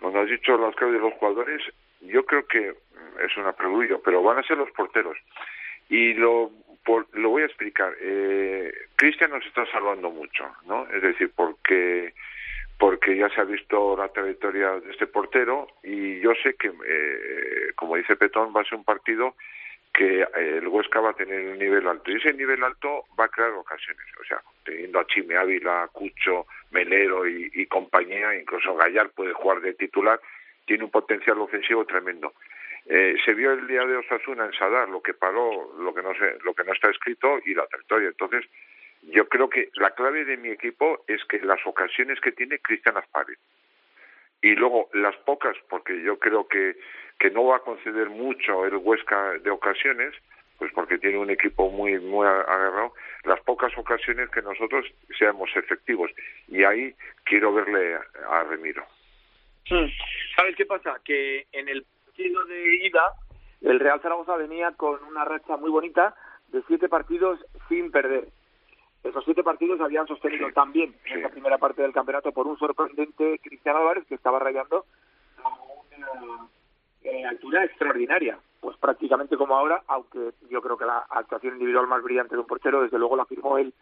cuando has dicho los de los jugadores, yo creo que es una preludio, pero van a ser los porteros. Y lo, lo voy a explicar. Eh, Cristian nos está salvando mucho, ¿no? Es decir, porque porque ya se ha visto la trayectoria de este portero y yo sé que, eh, como dice Petón, va a ser un partido que eh, el Huesca va a tener un nivel alto. Y ese nivel alto va a crear ocasiones. O sea, teniendo a Chime Ávila, Cucho, Melero y, compañía, incluso Gallar puede jugar de titular, tiene un potencial ofensivo tremendo. Eh, se vio el día de Osasuna en Sadar lo que paró, lo que no sé, lo que no está escrito y la trayectoria. Entonces, yo creo que la clave de mi equipo es que las ocasiones que tiene Cristian Aspari y luego las pocas, porque yo creo que que no va a conceder mucho el Huesca de ocasiones, pues porque tiene un equipo muy muy agarrado, las pocas ocasiones que nosotros seamos efectivos. Y ahí quiero verle a Remiro. Hmm. ¿Sabes qué pasa? Que en el partido de ida, el Real Zaragoza venía con una racha muy bonita de siete partidos sin perder. Esos siete partidos habían sostenido también en esta primera parte del campeonato por un sorprendente Cristiano Álvarez que estaba rayando una eh, altura extraordinaria, pues prácticamente como ahora, aunque yo creo que la actuación individual más brillante de un portero, desde luego la firmó él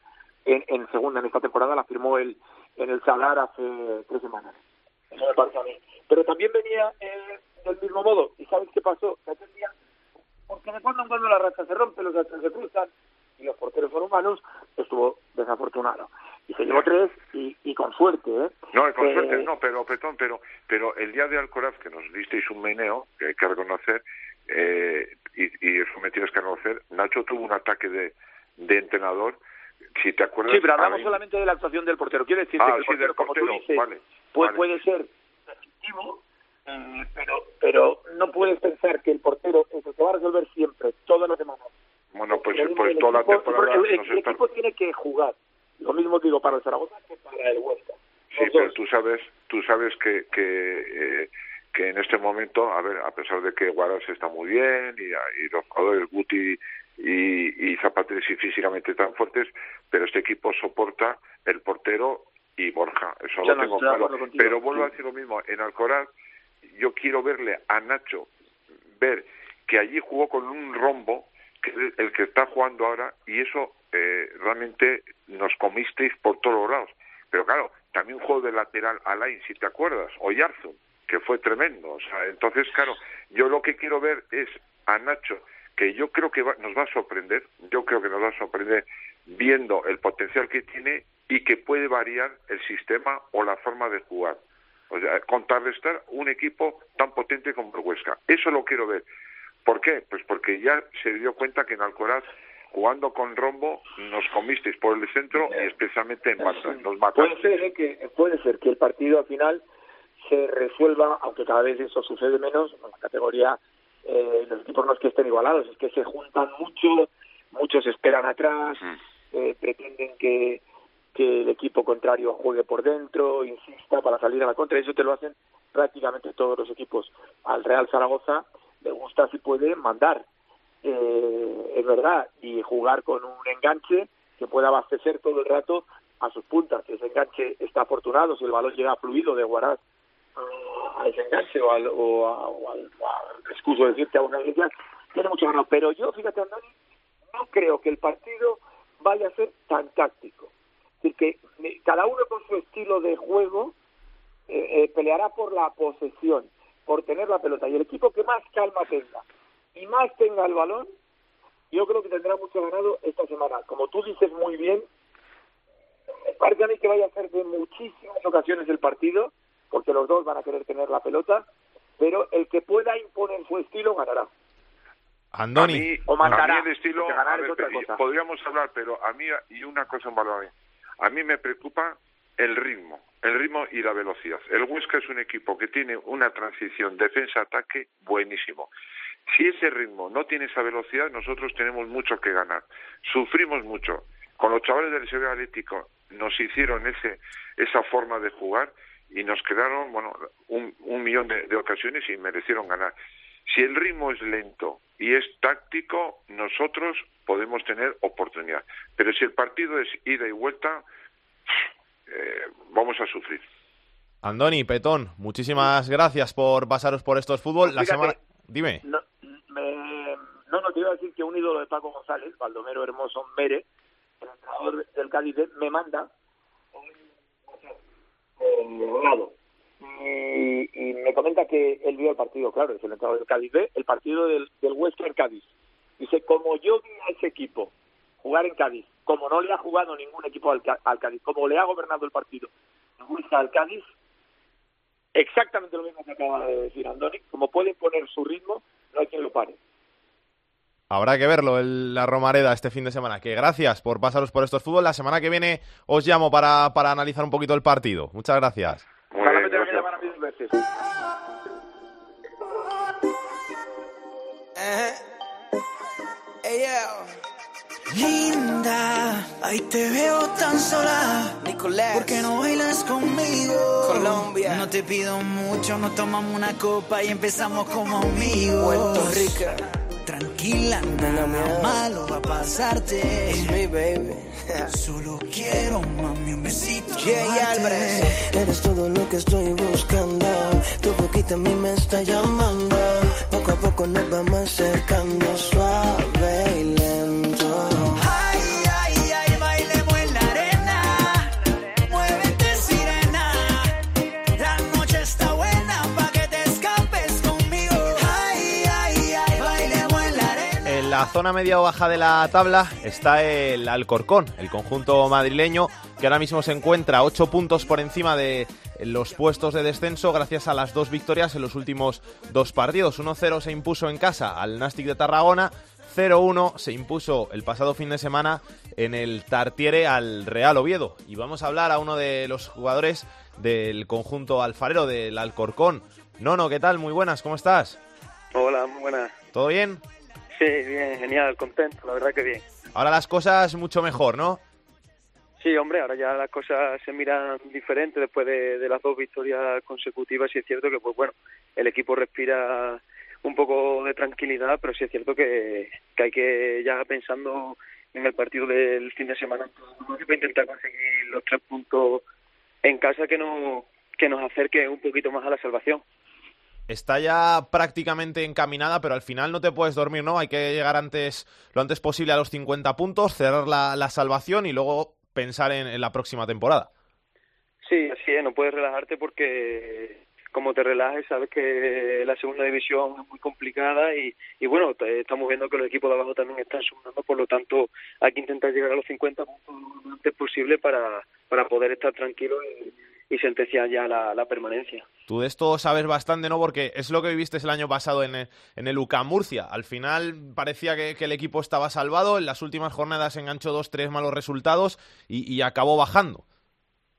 en, en segunda, en esta temporada, la firmó él en el Salar hace tres semanas. Eso me parece a mí. Pero también venía eh, del mismo modo, ¿y sabes qué pasó? porque de cuando en cuando la racha se rompe, los hachas se cruzan, y los porteros son humanos, estuvo desafortunado y se llevó tres y, con suerte, ¿eh? No, con suerte no, pero, Petón, pero, pero el día de Alcoraz, que nos disteis un meneo, que hay que reconocer, eh, y, y eso me tienes que reconocer, Nacho tuvo un ataque de, de entrenador, si te acuerdas... Sí, pero hablamos solamente de la actuación del portero. Quiero decir ah, que el portero, como tú dices, puede, puede ser efectivo, eh, pero, pero no puedes pensar que el portero es el que va a resolver siempre, todas las semanas. Bueno, pues, pues toda la temporada... El, el equipo tiene que jugar. Lo mismo digo para el Zaragoza que para el Huesca. Sí, pero tú sabes, tú sabes que, que, eh, que en este momento, a ver, a pesar de que Guaras está muy bien y, y los jugadores Guti y, y Zapatres físicamente tan fuertes, pero este equipo soporta el portero y Borja, eso lo tengo claro. pero vuelvo a decir lo mismo, en Alcoraz yo quiero verle a Nacho, ver que allí jugó con un rombo, el que está jugando ahora, y eso eh, realmente nos comisteis por todos lados. Pero claro, también un juego de lateral Alain, si te acuerdas, o Yarzun, que fue tremendo. O sea, entonces, claro, yo lo que quiero ver es a Nacho, que yo creo que nos va a sorprender, yo creo que nos va a sorprender viendo el potencial que tiene y que puede variar el sistema o la forma de jugar. O sea, contrarrestar un equipo tan potente como el Huesca. Eso lo quiero ver ¿Por qué? Pues porque ya se dio cuenta que en Alcoraz jugando con rombo nos comisteis por el centro y especialmente en banda, nos Puede ser, ¿eh? que, puede ser que el partido al final se resuelva, aunque cada vez eso sucede menos, en la categoría eh, los equipos no es que estén igualados, es que se juntan mucho, muchos esperan atrás, mm. eh, pretenden que, que el equipo contrario juegue por dentro, insista para salir a la contra, eso te lo hacen prácticamente todos los equipos. Al Real Zaragoza le gusta si puede mandar, eh, es verdad, y jugar con un enganche que pueda abastecer todo el rato a sus puntas. Ese enganche está afortunado si el balón llega fluido de Guaraz a ese enganche o al, o, al, excuso decirte a una iglesia, tiene mucho ganado. Pero yo, fíjate, Andoni, no creo que el partido vaya a ser tan táctico. Es decir, que cada uno con su estilo de juego eh, eh, peleará por la posesión, por tener la pelota. Y el equipo que más calma tenga y más tenga el balón, yo creo que tendrá mucho ganado esta semana. Como tú dices muy bien, parece a mí que vaya a ser de muchísimas ocasiones el partido, porque los dos van a querer tener la pelota, pero el que pueda imponer su estilo ganará. Andoni, o mandará, a mí el estilo, podríamos hablar, pero a mí, y una cosa en valor a mí me preocupa el ritmo, el ritmo y la velocidad. El Huesca es un equipo que tiene una transición defensa-ataque buenísimo. Si ese ritmo no tiene esa velocidad, nosotros tenemos mucho que ganar. Sufrimos mucho. Con los chavales del Sevilla Atlético nos hicieron ese, esa forma de jugar y nos quedaron bueno, un, un millón de, ocasiones y merecieron ganar. Si el ritmo es lento y es táctico, nosotros podemos tener oportunidad. Pero si el partido es ida y vuelta, eh, vamos a sufrir. Andoni, Petón, muchísimas gracias por pasaros por estos fútbol. La semana... Dime. No, no, te iba a decir que un ídolo de Paco González, Baldomero Hermoso Mere, el entrenador del Cádiz, me manda un y, y, me comenta que él vio el partido, claro, es el entrenador del Cádiz B, el partido del, del Western Cádiz. Dice, como yo vi a ese equipo jugar en Cádiz, como no le ha jugado ningún equipo al, Cádiz, como le ha gobernado el partido gusta al Cádiz, exactamente lo mismo que acaba de decir Andoni, como puede poner su ritmo, no hay quien lo pare. Habrá que verlo en la Romareda este fin de semana. Que gracias por pasaros por estos fútbol. La semana que viene os llamo para, para analizar un poquito el partido. Muchas gracias. Linda, ahí te veo tan sola. Nicolás, ¿por qué no bailas conmigo? Colombia, no te pido mucho, nos tomamos una copa y empezamos como amigos. Puerto Rico, tranquila, nada malo va a pasarte. It's me, baby. Solo quiero, mami, un besito. Jay Albert, eres todo lo que estoy buscando. Tu boquita a mí me está llamando. Poco a poco nos vamos acercando suave la zona media o baja de la tabla está el Alcorcón, el conjunto madrileño, que ahora mismo se encuentra 8 puntos por encima de los puestos de descenso gracias a las dos victorias en los últimos dos partidos. 1-0 se impuso en casa al Nastic de Tarragona, 0-1 se impuso el pasado fin de semana en el Tartiere al Real Oviedo. Y vamos a hablar a uno de los jugadores del conjunto alfarero del Alcorcón. Nono, ¿qué tal? Muy buenas, ¿cómo estás? Hola, muy buenas. ¿Todo bien? Sí, bien, genial, contento, la verdad que bien. Ahora las cosas mucho mejor, ¿no? Sí, hombre, ahora ya las cosas se miran diferentes después de, las dos victorias consecutivas y es cierto que, pues bueno, el equipo respira un poco de tranquilidad, pero sí es cierto que, hay que ya pensando en el partido del fin de semana para intentar conseguir los tres puntos en casa que no que nos acerque un poquito más a la salvación está ya prácticamente encaminada, pero al final no te puedes dormir, ¿no? Hay que llegar antes, lo antes posible a los 50 puntos, cerrar la, salvación y luego pensar en, la próxima temporada. Sí, así es, no puedes relajarte porque como te relajes sabes que la segunda división es muy complicada y, y bueno, estamos viendo que los equipos de abajo también están sumando, por lo tanto hay que intentar llegar a los 50 puntos lo antes posible para, para poder estar tranquilo y, y sentenciar ya la, permanencia. Tú de esto sabes bastante, ¿no? Porque es lo que viviste el año pasado en, en el UCAM Murcia. Al final parecía que, el equipo estaba salvado, en las últimas jornadas enganchó dos, tres malos resultados y, acabó bajando.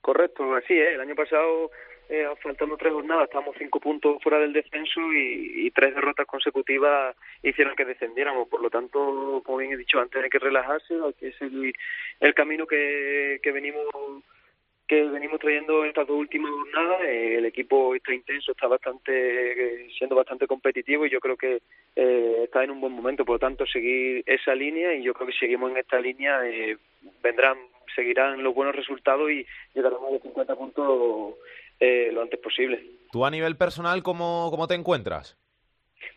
Correcto, así es. El año pasado eh, faltando tres jornadas, estábamos cinco puntos fuera del descenso y, tres derrotas consecutivas hicieron que descendiéramos. Por lo tanto, como bien he dicho antes, hay que relajarse, hay que seguir el camino que, que venimos que venimos trayendo estas dos últimas jornadas. Eh, el equipo está intenso, está bastante siendo bastante competitivo y yo creo que eh, está en un buen momento. Por lo tanto, seguir esa línea y yo creo que seguimos en esta línea eh, vendrán, seguirán los buenos resultados y llegaremos a los 50 puntos eh, lo antes posible. ¿Tú a nivel personal cómo, cómo te encuentras?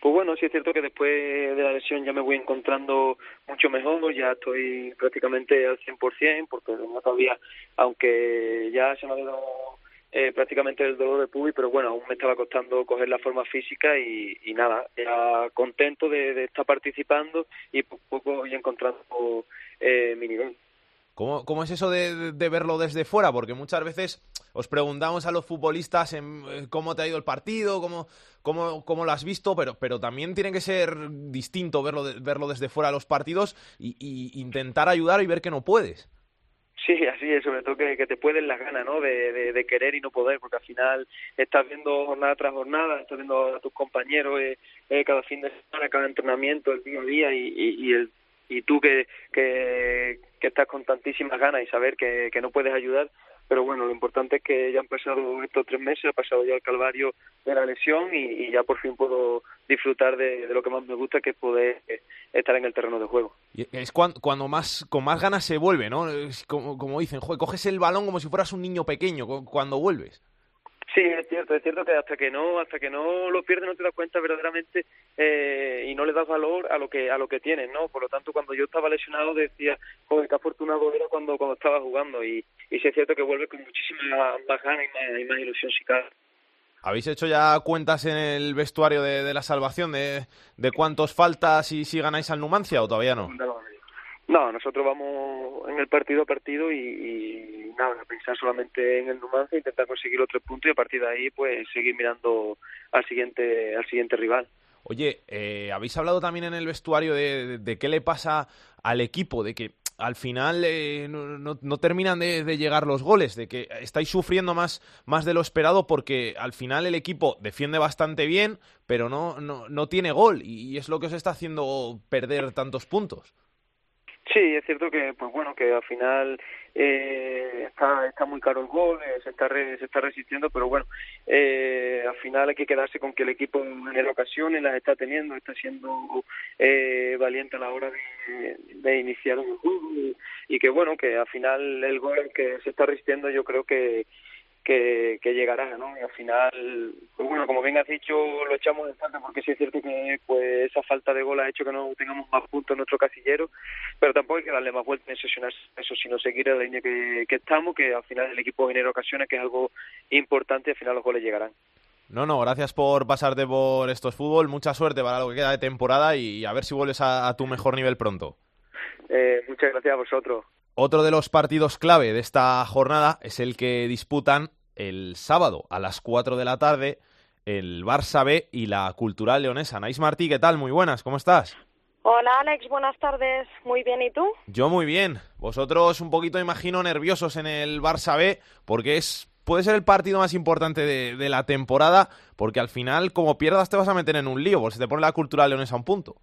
Pues bueno, sí es cierto que después de la lesión ya me voy encontrando mucho mejor, ya estoy prácticamente al 100%, porque no todavía, aunque ya se me ha dado eh, prácticamente el dolor de pubi, pero bueno, aún me estaba costando coger la forma física y, y nada, ya contento de, estar participando y poco a poco voy encontrando eh, mi nivel. ¿Cómo, ¿Cómo, es eso de, verlo desde fuera? Porque muchas veces os preguntamos a los futbolistas en, eh, cómo te ha ido el partido, cómo, cómo, cómo lo has visto, pero, pero también tiene que ser distinto verlo, verlo desde fuera los partidos y, intentar ayudar y ver que no puedes. Sí, así es, sobre todo que, te pueden las ganas, ¿no? De, querer y no poder, porque al final estás viendo jornada tras jornada, estás viendo a tus compañeros eh, eh, cada fin de semana, cada entrenamiento, el día a día y, y el y tú que, que, estás con tantísimas ganas y saber que, que no puedes ayudar, pero bueno, lo importante es que ya han pasado estos tres meses, ha pasado ya el calvario de la lesión y, ya por fin puedo disfrutar de, lo que más me gusta, que es poder estar en el terreno de juego. Y es cuando, cuando más con más ganas se vuelve, ¿no? como, como dicen, coges el balón como si fueras un niño pequeño cuando vuelves. Sí, es cierto, es cierto que hasta que no, hasta que no lo pierdes no te das cuenta verdaderamente eh, y no le das valor a lo que a lo que tienes, ¿no? Por lo tanto, cuando yo estaba lesionado decía, joder, qué afortunado era cuando cuando estaba jugando y, y sí es cierto que vuelve con muchísima más ganas y más, ilusión si cabe. ¿Habéis hecho ya cuentas en el vestuario de, de la salvación de, de cuántos faltas y si ganáis al Numancia o todavía no? No, nosotros vamos en el partido a partido y, nada, pensar solamente en el Numancia, intentar conseguir los tres puntos y a partir de ahí pues seguir mirando al siguiente, al siguiente rival. Oye, eh, habéis hablado también en el vestuario de, qué le pasa al equipo, de que al final eh, no, terminan de, llegar los goles, de que estáis sufriendo más, más de lo esperado porque al final el equipo defiende bastante bien, pero no, no, no tiene gol y es lo que os está haciendo perder tantos puntos. Sí, es cierto que, pues bueno, que al final eh, está, está muy caro el gol, eh, se, está se está resistiendo, pero bueno, eh, al final hay que quedarse con que el equipo en ocasiones las está teniendo, está siendo eh, valiente a la hora de, iniciar un juego y, y, que bueno, que al final el gol que se está resistiendo yo creo que que, que llegará, ¿no? Y al final, pues bueno, como bien has dicho, lo echamos en falta porque sí es cierto que pues esa falta de gol ha hecho que no tengamos más puntos en nuestro casillero, pero tampoco hay que darle más vueltas en eso, sino seguir la línea que, que estamos, que al final el equipo genera ocasiones, que es algo importante y al final los goles llegarán. No, no, gracias por pasarte por estos fútbol, mucha suerte para lo que queda de temporada y a ver si vuelves a, tu mejor nivel pronto. Eh, muchas gracias a vosotros. Otro de los partidos clave de esta jornada es el que disputan el sábado a las 4 de la tarde el Barça B y la Cultural Leonesa. Nais Martí, ¿qué tal? Muy buenas, ¿cómo estás? Hola Alex, buenas tardes. Muy bien, ¿y tú? Yo muy bien. Vosotros un poquito, imagino, nerviosos en el Barça B porque es puede ser el partido más importante de, de la temporada porque al final, como pierdas, te vas a meter en un lío porque se te pone la Cultural Leonesa a un punto.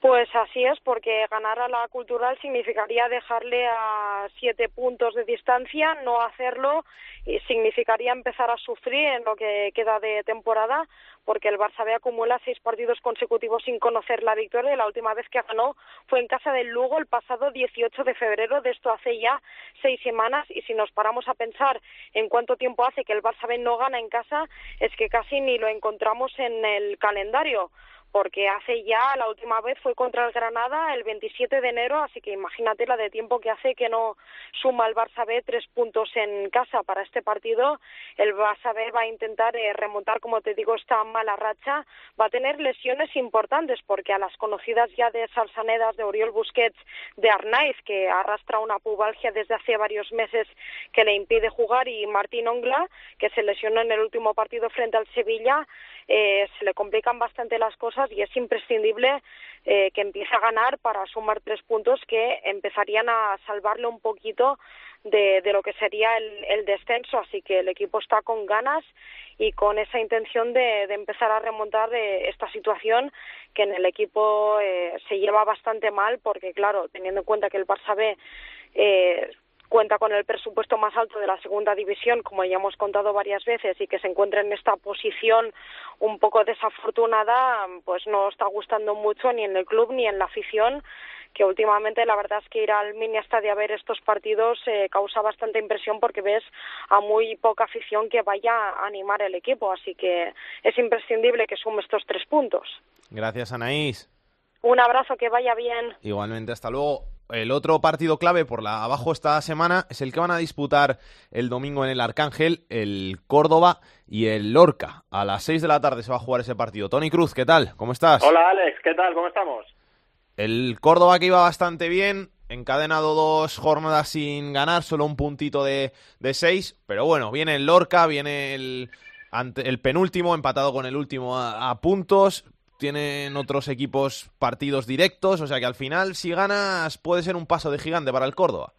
Pues así es, porque ganar a la cultural significaría dejarle a siete puntos de distancia, no hacerlo y significaría empezar a sufrir en lo que queda de temporada, porque el Barça acumula seis partidos consecutivos sin conocer la victoria y la última vez que ganó fue en casa del Lugo el pasado 18 de febrero, de esto hace ya seis semanas y si nos paramos a pensar en cuánto tiempo hace que el Barça no gana en casa, es que casi ni lo encontramos en el calendario porque hace ya, la última vez fue contra el Granada el 27 de enero, así que imagínate la de tiempo que hace que no suma el Barça B tres puntos en casa para este partido. El Barça B va a intentar eh, remontar, como te digo, esta mala racha. Va a tener lesiones importantes porque a las conocidas ya de Salsanedas, de Oriol Busquets, de Arnaiz, que arrastra una pubalgia desde hace varios meses que le impide jugar, y Martín Ongla, que se lesionó en el último partido frente al Sevilla, eh, se le complican bastante las cosas y es imprescindible eh, que empiece a ganar para sumar tres puntos que empezarían a salvarle un poquito de, de lo que sería el, el, descenso. Así que el equipo está con ganas y con esa intención de, de empezar a remontar eh, esta situación que en el equipo eh, se lleva bastante mal porque, claro, teniendo en cuenta que el Barça B eh, cuenta con el presupuesto más alto de la segunda división, como ya hemos contado varias veces, y que se encuentra en esta posición un poco desafortunada, pues no está gustando mucho ni en el club ni en la afición que últimamente la verdad es que ir al mini estadio a ver estos partidos eh, causa bastante impresión porque ves a muy poca afición que vaya a animar el equipo, así que es imprescindible que sume estos tres puntos. Gracias, Anaís. Un abrazo, que vaya bien. Igualmente, hasta luego. El otro partido clave por la abajo esta semana es el que van a disputar el domingo en el Arcángel, el Córdoba y el Lorca. A las 6 de la tarde se va a jugar ese partido. Tony Cruz, ¿qué tal? ¿Cómo estás? Hola Alex, ¿qué tal? ¿Cómo estamos? El Córdoba que iba bastante bien, encadenado dos jornadas sin ganar, solo un puntito de, de seis, pero bueno, viene el Lorca, viene el, ante, el penúltimo, empatado con el último a, a puntos, tienen otros equipos partidos directos, o sea que al final, si ganas, puede ser un paso de gigante para el Córdoba.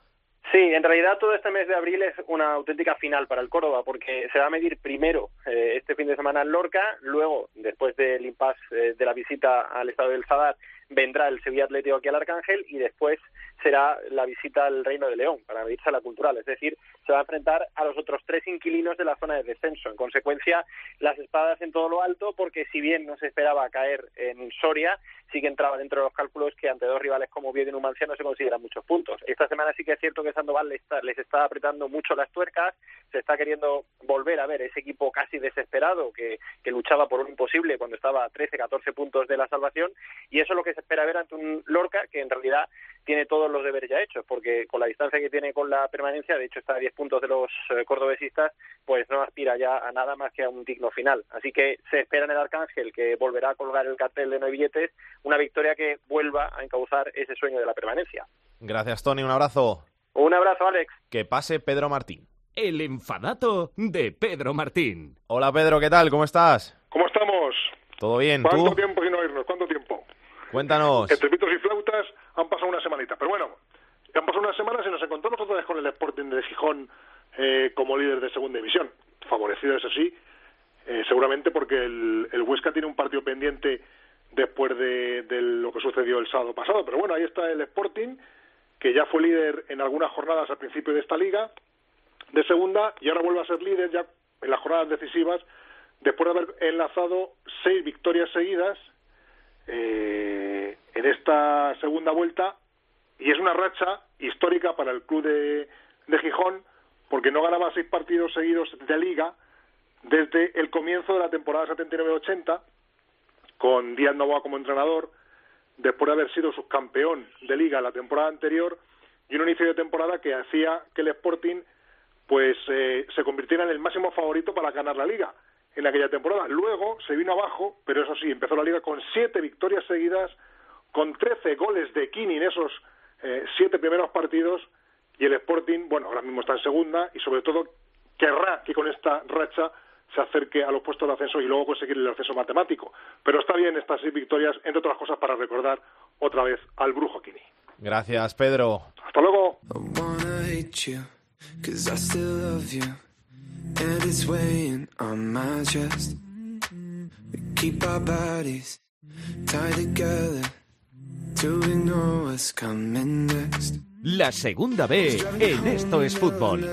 Sí, en realidad todo este mes de abril es una auténtica final para el Córdoba, porque se va a medir primero eh, este fin de semana en Lorca, luego, después del impasse eh, de la visita al estado del Sadar, vendrá el Sevilla Atlético aquí al Arcángel y después será la visita al Reino de León para medirse a la cultural. Es decir, se va a enfrentar a los otros tres inquilinos de la zona de descenso. En consecuencia, las espadas en todo lo alto, porque si bien no se esperaba caer en Soria, sí que entraba dentro de los cálculos que ante dos rivales como Oviedo y Numancia no se consideran muchos puntos. Esta semana sí que es cierto que Sandoval les está, les está apretando mucho las tuercas, se está queriendo volver a ver ese equipo casi desesperado que, que luchaba por un imposible cuando estaba a 13, 14 puntos de la salvación y eso es lo que se espera ver ante un Lorca que en realidad tiene todos los deberes ya hechos, porque con la distancia que tiene con la permanencia, de hecho está a 10 puntos de los eh, cordobesistas, pues no aspira ya a nada más que a un digno final. Así que se espera en el Arcángel, que volverá a colgar el cartel de no hay billetes, una victoria que vuelva a encauzar ese sueño de la permanencia. Gracias, Tony. Un abrazo. Un abrazo, Alex. Que pase Pedro Martín. El enfadato de Pedro Martín. Hola, Pedro, ¿qué tal? ¿Cómo estás? ¿Cómo estamos? ¿Todo bien? ¿Cuánto ¿Tú? tiempo sin oírnos? ¿Cuánto tiempo? Cuéntanos. Entre pitos y flautas han pasado una semanita. Pero bueno, han pasado unas semanas y nos encontramos otra vez con el Sporting de Gijón eh, como líder de segunda división. Favorecido, eso sí, eh, seguramente porque el, el, Huesca tiene un partido pendiente después de, de, lo que sucedió el sábado pasado. Pero bueno, ahí está el Sporting, que ya fue líder en algunas jornadas al principio de esta liga de segunda y ahora vuelve a ser líder ya en las jornadas decisivas después de haber enlazado seis victorias seguidas eh, en esta segunda vuelta y es una racha histórica para el club de, de Gijón porque no ganaba seis partidos seguidos de liga desde el comienzo de la temporada 79-80 con Díaz Novoa como entrenador después de haber sido subcampeón de liga la temporada anterior y un inicio de temporada que hacía que el Sporting pues eh, se convirtiera en el máximo favorito para ganar la liga en aquella temporada. Luego se vino abajo, pero eso sí, empezó la liga con siete victorias seguidas, con trece goles de Kini en esos eh, siete primeros partidos, y el Sporting, bueno, ahora mismo está en segunda, y sobre todo querrá que con esta racha se acerque a los puestos de ascenso y luego conseguir el acceso matemático. Pero está bien estas seis victorias, entre otras cosas, para recordar otra vez al brujo Kini. Gracias, Pedro. Hasta luego. And it's weighing on my chest. We keep our bodies tied together To ignore what's coming next. La segunda B en Esto es Fútbol.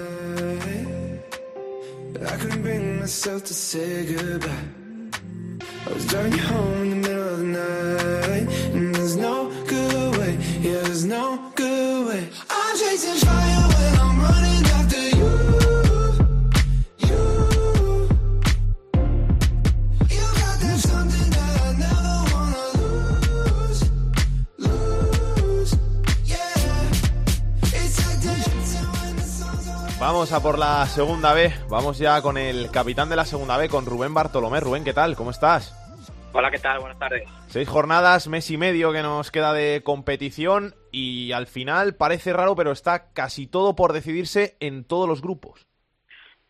I couldn't bring myself to say goodbye. I was driving home in the middle of the night And there's no good way, yeah there's no good way. I'm chasing Vamos a por la segunda B. Vamos ya con el capitán de la segunda B, con Rubén Bartolomé. Rubén, ¿qué tal? ¿Cómo estás? Hola, ¿qué tal? Buenas tardes. Seis jornadas, mes y medio que nos queda de competición y al final parece raro, pero está casi todo por decidirse en todos los grupos.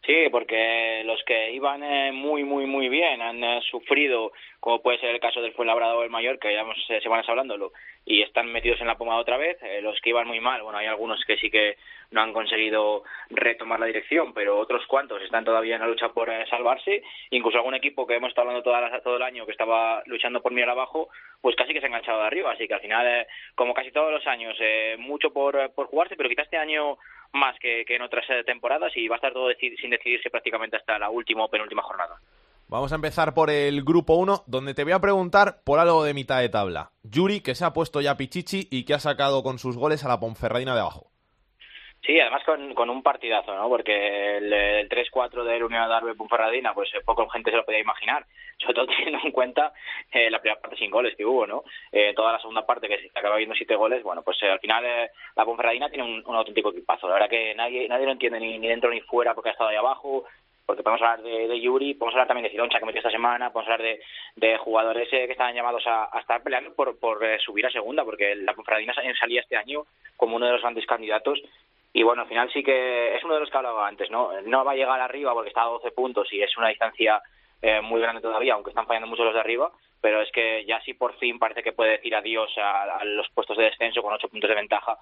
Sí, porque los que iban eh, muy, muy, muy bien han eh, sufrido, como puede ser el caso del Fuenlabrada o el Mayor, que hemos eh, semanas hablándolo, y están metidos en la pomada otra vez. los que iban muy mal, bueno, hay algunos que sí que no han conseguido retomar la dirección, pero otros cuantos están todavía en la lucha por salvarse. Incluso algún equipo que hemos estado hablando toda todo el año que estaba luchando por mirar abajo, pues casi que se ha enganchado de arriba. Así que al final, como casi todos los años, mucho por, por jugarse, pero quizás este año más que, en otras eh, temporadas y va a estar todo sin decidirse prácticamente hasta la última o penúltima jornada. Vamos a empezar por el grupo 1, donde te voy a preguntar por algo de mitad de tabla. Yuri, que se ha puesto ya Pichichi y que ha sacado con sus goles a la Ponferradina de abajo. Sí, además con, con un partidazo, ¿no? Porque el, el 3-4 del Unión de Arbe Ponferradina, pues eh, poco gente se lo podía imaginar. Sobre todo teniendo en cuenta eh, la primera parte sin goles que hubo, ¿no? Eh, toda la segunda parte que se acaba viendo siete goles, bueno, pues al final la Ponferradina tiene un, auténtico equipazo. La verdad que nadie nadie lo entiende ni, dentro ni fuera porque ha estado ahí abajo porque podemos hablar de, de, Yuri, podemos hablar también de Cironcha que metió esta semana, podemos hablar de, de jugadores que estaban llamados a, estar peleando por, por subir a segunda, porque la Ponferradina salía este año como uno de los grandes candidatos y bueno, al final sí que es uno de los que hablaba antes, ¿no? No va a llegar arriba porque está a 12 puntos y es una distancia eh, muy grande todavía, aunque están fallando mucho los de arriba, pero es que ya sí por fin parece que puede decir adiós a, los puestos de descenso con 8 puntos de ventaja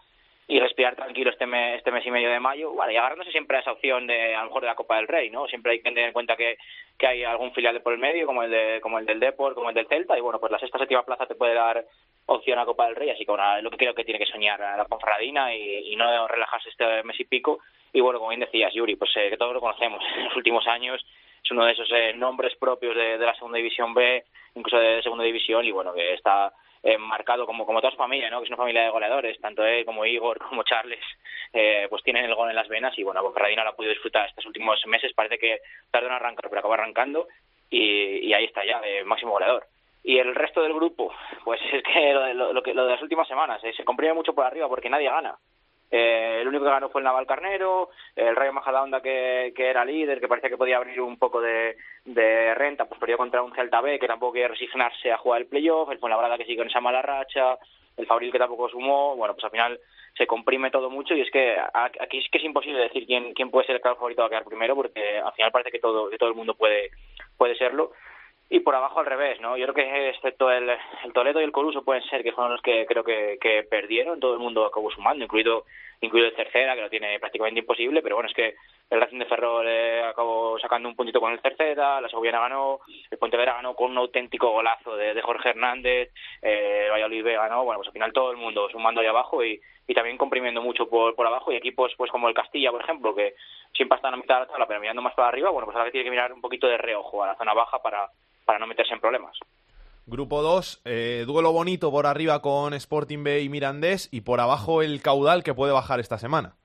y respirar tranquilo este mes, este mes y medio de mayo, vale, y agarrándose siempre a esa opción de a lo mejor de la Copa del Rey, ¿no? Siempre hay que tener en cuenta que, que hay algún filial de por el medio, como el de, como el del Deport, como el del Celta, y bueno, pues la sexta séptima plaza te puede dar opción a Copa del Rey, así que bueno, lo que creo que tiene que soñar a la Ponferradina y, y no relajarse este mes y pico. Y bueno, como bien decías, Yuri, pues eh, que todos lo conocemos en los últimos años, es uno de esos eh, nombres propios de, de, la segunda división B, incluso de segunda división, y bueno, que está eh, marcado como, como toda su familia, ¿no? que es una familia de goleadores, tanto él como Igor como Charles, eh, pues tienen el gol en las venas y bueno, Ponferradina lo ha podido disfrutar estos últimos meses, parece que tarda en arrancar, pero acaba arrancando y, y ahí está ya, eh, máximo goleador. Y el resto del grupo, pues es que lo, lo, lo de las últimas semanas eh, se comprime mucho por arriba porque nadie gana. Eh, el único que ganó fue el Naval Carnero, el Rayo Majadahonda que, que era líder, que parecía que podía abrir un poco de, de renta, pues perdió contra un Celta B que tampoco quería resignarse a jugar el playoff, el Fuenlabrada que sigue con esa mala racha, el Fabril que tampoco sumó, bueno, pues al final se comprime todo mucho y es que aquí es que es imposible decir quién, quién puede ser el claro favorito a quedar primero porque al final parece que todo, que todo el mundo puede, puede serlo y por abajo al revés, ¿no? Yo creo que excepto el, el Toledo y el Coruso pueden ser que fueron los que creo que, que perdieron, todo el mundo acabó sumando, incluido incluido el Tercera, que lo tiene prácticamente imposible, pero bueno, es que el Racing de Ferrol eh, acabó sacando un puntito con el Tercera, la Segoviana ganó, el Pontevedra ganó con un auténtico golazo de, Jorge Hernández, eh, el Valladolid ganó, bueno, pues al final todo el mundo sumando ahí abajo y, y también comprimiendo mucho por, por abajo y equipos pues como el Castilla, por ejemplo, que siempre están a mitad de la tabla, pero mirando más para arriba, bueno, pues ahora tiene que mirar un poquito de reojo a la zona baja para para no meterse en problemas. Grupo 2, eh, duelo bonito por arriba con Sporting B y Mirandés y por abajo el caudal que puede bajar esta semana.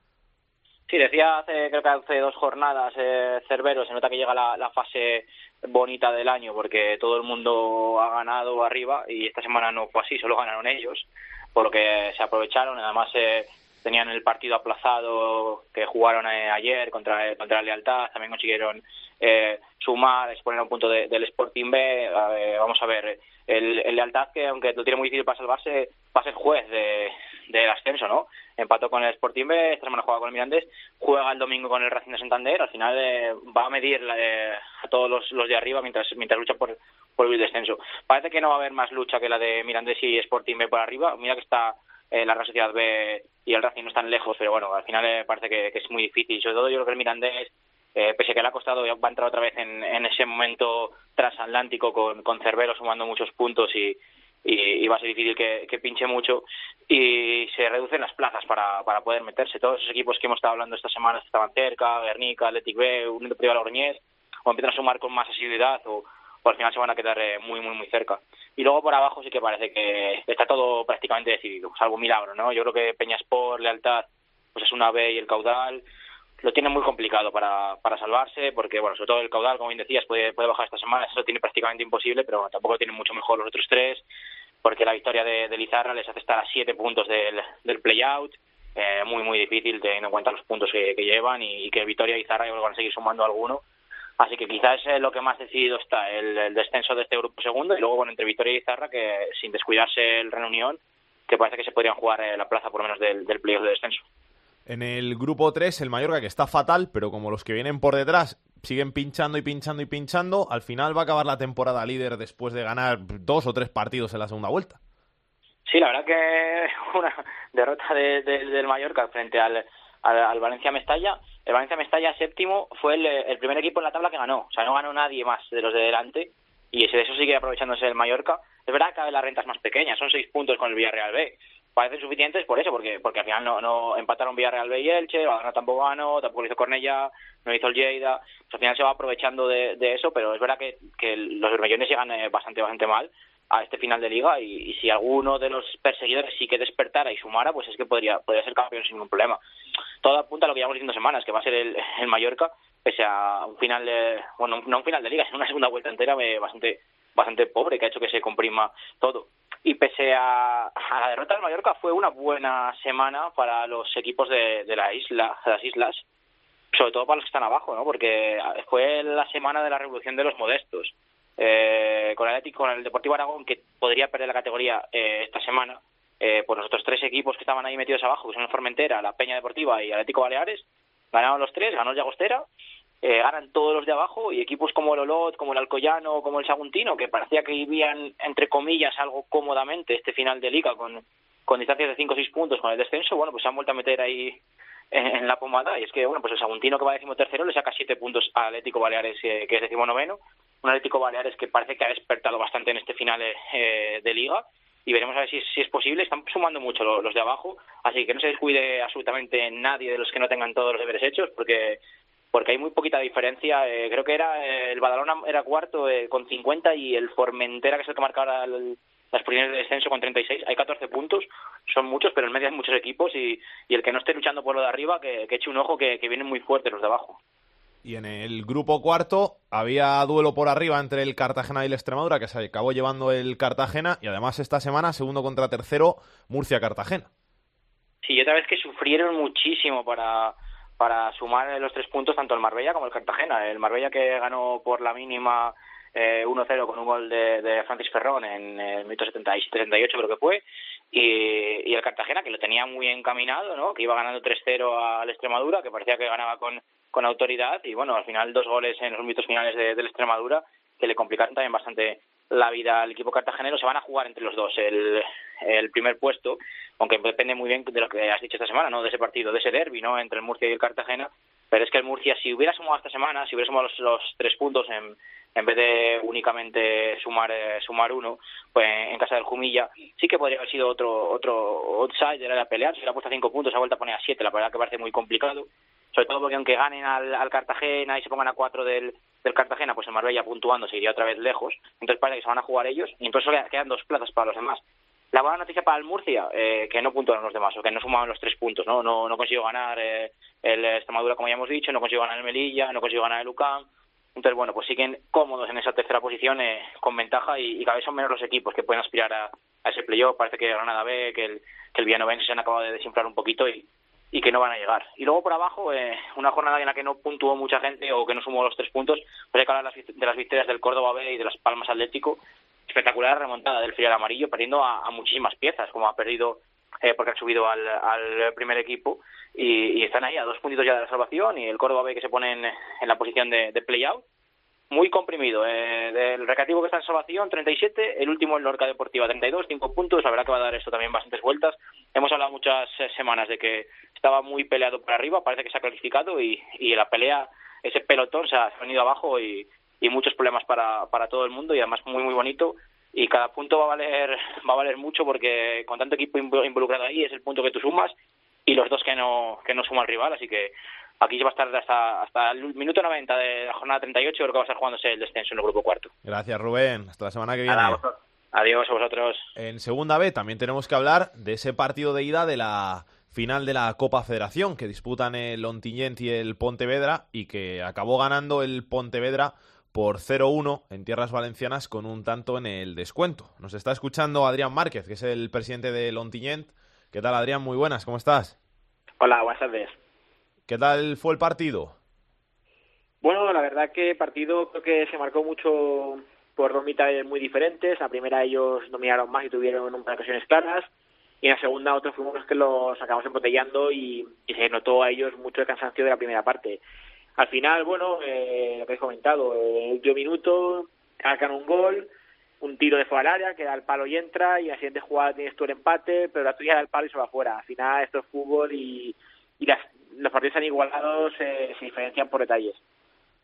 Sí, decía hace, creo que hace dos jornadas eh, Cervero, se nota que llega la, fase bonita del año porque todo el mundo ha ganado arriba y esta semana no fue así, solo ganaron ellos, por lo que se aprovecharon, además eh, tenían el partido aplazado que jugaron eh, ayer contra, contra Lealtad, también consiguieron eh, sumar, exponer a un punto de, del Sporting B. vamos a ver, el, el, Lealtad, que aunque lo tiene muy difícil para salvarse, va a ser juez de, del ascenso, ¿no? Empató con el Sporting B, esta semana juega con el Mirandés, juega el domingo con el Racing de Santander, al final eh, va a medir eh, a todos los, los, de arriba mientras, mientras lucha por, por el descenso. Parece que no va a haber más lucha que la de Mirandés y Sporting B por arriba, mira que está eh, la Real Sociedad B y el Racing no están lejos, pero bueno, al final eh, parece que, es muy difícil. Sobre todo yo creo que el Mirandés, eh, pese a que le ha costado, va a entrar otra vez en, en ese momento transatlántico con, con Cervero sumando muchos puntos y, y, va a ser difícil que, pinche mucho y se reducen las plazas para, para poder meterse. Todos esos equipos que hemos estado hablando estas semanas estaban cerca, Guernica, Athletic B, Unido Privado Logroñés, o empiezan a sumar con más asiduidad o o al final se van a quedar eh, muy, muy, muy cerca. Y luego por abajo sí que parece que está todo prácticamente decidido, salvo milagro, ¿no? Yo creo que Peñaspor, Lealtad, pues es una B y el caudal lo tiene muy complicado para, para salvarse, porque, bueno, sobre todo el caudal, como bien decías, puede, puede bajar esta semana, eso lo tiene prácticamente imposible, pero tampoco tiene mucho mejor los otros tres, porque la victoria de, de Lizarra les hace estar a siete puntos del, del play-out, eh, muy, muy difícil teniendo en cuenta los puntos que, llevan y, que Vitoria y Zarra van a seguir sumando alguno. Así que quizás es lo que más decidido está, el, descenso de este grupo segundo y luego, bueno, entre Vitoria y Zarra, que sin descuidarse el Reunión, que parece que se podrían jugar la plaza por lo menos del, del playoff de descenso. En el grupo 3, el Mallorca, que está fatal, pero como los que vienen por detrás siguen pinchando y pinchando y pinchando, al final va a acabar la temporada líder después de ganar dos o tres partidos en la segunda vuelta. Sí, la verdad que una derrota del Mallorca frente al, al, Valencia Mestalla. El Valencia Mestalla séptimo fue el, primer equipo en la tabla que ganó. O sea, no ganó nadie más de los de delante. Y de eso sigue aprovechándose el Mallorca. Es verdad que las rentas más pequeñas, son seis puntos con el Villarreal B parecen suficientes por eso, porque porque al final no, no empataron Villarreal B y Elche, Badalona tampoco ganó, tampoco lo hizo Cornella, no hizo el Lleida, pues al final se va aprovechando de, de eso, pero es verdad que, que los bermellones llegan eh, bastante, bastante mal a este final de liga y, si alguno de los perseguidores sí que despertara y sumara, pues es que podría, podría ser campeón sin ningún problema. Todo apunta a lo que llevamos diciendo semanas, que va a ser el, el Mallorca, pese a un final de, bueno, no un final de liga, sino una segunda vuelta entera eh, bastante bastante pobre, que ha hecho que se comprima todo y pese a, la derrota del Mallorca fue una buena semana para los equipos de, la isla, de las islas, sobre todo para los que están abajo, ¿no? Porque fue la semana de la revolución de los modestos. Eh, con el con el Deportivo Aragón que podría perder la categoría eh, esta semana, eh, pues los otros tres equipos que estaban ahí metidos abajo, que son el Formentera, la Peña Deportiva y Atlético Baleares, ganaron los tres, ganó el Llagostera eh, ganan todos los de abajo y equipos como el Olot, como el Alcoyano, como el Saguntino, que parecía que vivían, entre comillas, algo cómodamente este final de liga con, con distancias de 5 o 6 puntos con el descenso, bueno, pues se han vuelto a meter ahí en, la pomada y es que, bueno, pues el Saguntino que va a tercero le saca 7 puntos al Atlético Baleares, eh, que es noveno un Atlético Baleares que parece que ha despertado bastante en este final eh, de liga y veremos a ver si, si, es posible. Están sumando mucho los, de abajo, así que no se descuide absolutamente nadie de los que no tengan todos los deberes hechos, porque porque hay muy poquita diferencia. Eh, creo que era eh, el Badalona era cuarto eh, con 50 y el Formentera, que es el que marca ahora las posiciones de descenso con 36. Hay 14 puntos, son muchos, pero en medio hay muchos equipos y, y el que no esté luchando por lo de arriba, que, que eche un ojo, que, que vienen muy fuertes los de abajo. Y en el grupo cuarto había duelo por arriba entre el Cartagena y el Extremadura, que se acabó llevando el Cartagena, y además esta semana, segundo contra tercero, Murcia-Cartagena. Sí, otra vez que sufrieron muchísimo para, para sumar los tres puntos tanto el Marbella como el Cartagena. El Marbella que ganó por la mínima eh, 1-0 con un gol de, de Francis Ferrón en el minuto 78 creo que fue y, el Cartagena que lo tenía muy encaminado, ¿no? que iba ganando 3-0 al Extremadura, que parecía que ganaba con, autoridad y bueno, al final dos goles en los minutos finales de, del Extremadura que le complicaron también bastante la vida al equipo cartagenero. Se van a jugar entre los dos el, primer puesto, aunque depende muy bien de lo que has dicho esta semana, ¿no? De ese partido, de ese derby, ¿no? Entre el Murcia y el Cartagena. Pero es que el Murcia, si hubiera sumado esta semana, si hubiera sumado los, tres puntos en, en vez de únicamente sumar eh, sumar uno, pues en casa del Jumilla, sí que podría haber sido otro otro outsider a pelear. Si hubiera puesto cinco puntos, ha vuelto a poner a siete. La verdad que parece muy complicado sobre todo porque aunque ganen al, al Cartagena y se pongan a cuatro del, del Cartagena, pues el Marbella puntuando se iría otra vez lejos, entonces parece que se van a jugar ellos y entonces quedan dos plazas para los demás. La buena noticia para el Murcia, eh, que no puntuaron los demás, o que no sumaban los tres puntos, ¿no? No, no consiguió ganar eh, el Extremadura, como ya hemos dicho, no consiguió ganar el Melilla, no consiguió ganar el UCAM, entonces, bueno, pues siguen cómodos en esa tercera posición eh, con ventaja y, cada vez son menos los equipos que pueden aspirar a, ese playoff. Parece que Granada B, que el, que el Villanovense se han acabado de desinflar un poquito y, y que no van a llegar. Y luego por abajo, eh, una jornada en la que no puntuó mucha gente o que no sumó los tres puntos, pues hay que hablar de las victorias del Córdoba B y de las Palmas Atlético. Espectacular remontada del filial amarillo, perdiendo a, muchísimas piezas, como ha perdido eh, porque han subido al primer equipo y, y, están ahí a dos puntitos ya de la salvación y el Córdoba B que se pone en, en la posición de, de play-out muy comprimido. Eh, del que está en salvación, 37. El último, el Lorca Deportiva, 32, 5 puntos. La verdad que va a dar esto también bastantes vueltas. Hemos hablado muchas eh, semanas de que estaba muy peleado por arriba. Parece que se ha clasificado y, y la pelea, ese pelotón se ha venido abajo y, y muchos problemas para, para todo el mundo y además muy, muy bonito. Y cada punto va a valer va a valer mucho porque con tanto equipo involucrado ahí es el punto que tú sumas y los dos que no que no suma el rival. Así que Aquí se va a estar hasta, hasta el minuto 90 de la jornada 38, creo que va a estar jugándose el descenso en el grupo cuarto. Gracias, Rubén. Hasta la semana que viene. Adiós a vosotros. En segunda B también tenemos que hablar de ese partido de ida de la final de la Copa Federación que disputan el Ontinyent y el Pontevedra y que acabó ganando el Pontevedra por 0-1 en tierras valencianas con un tanto en el descuento. Nos está escuchando Adrián Márquez, que es el presidente del Ontinyent. ¿Qué tal, Adrián? Muy buenas, ¿cómo estás? Hola, buenas tardes. ¿Qué tal fue el partido? Bueno, la verdad que el partido creo que se marcó mucho por dos mitades muy diferentes. La primera ellos dominaron más y tuvieron un par de ocasiones claras. Y en la segunda otros fuimos los que los acabamos embotellando y, y se notó a ellos mucho el cansancio de la primera parte. Al final, bueno, eh, lo que he comentado, el último minuto, sacan un gol, un tiro de fuera al área, que da el palo y entra, y la siguiente jugada tienes tú el empate, pero la tuya da el palo y se va fuera. Al final esto es fútbol y, y las, los partidos han igualados se, se diferencian por detalles.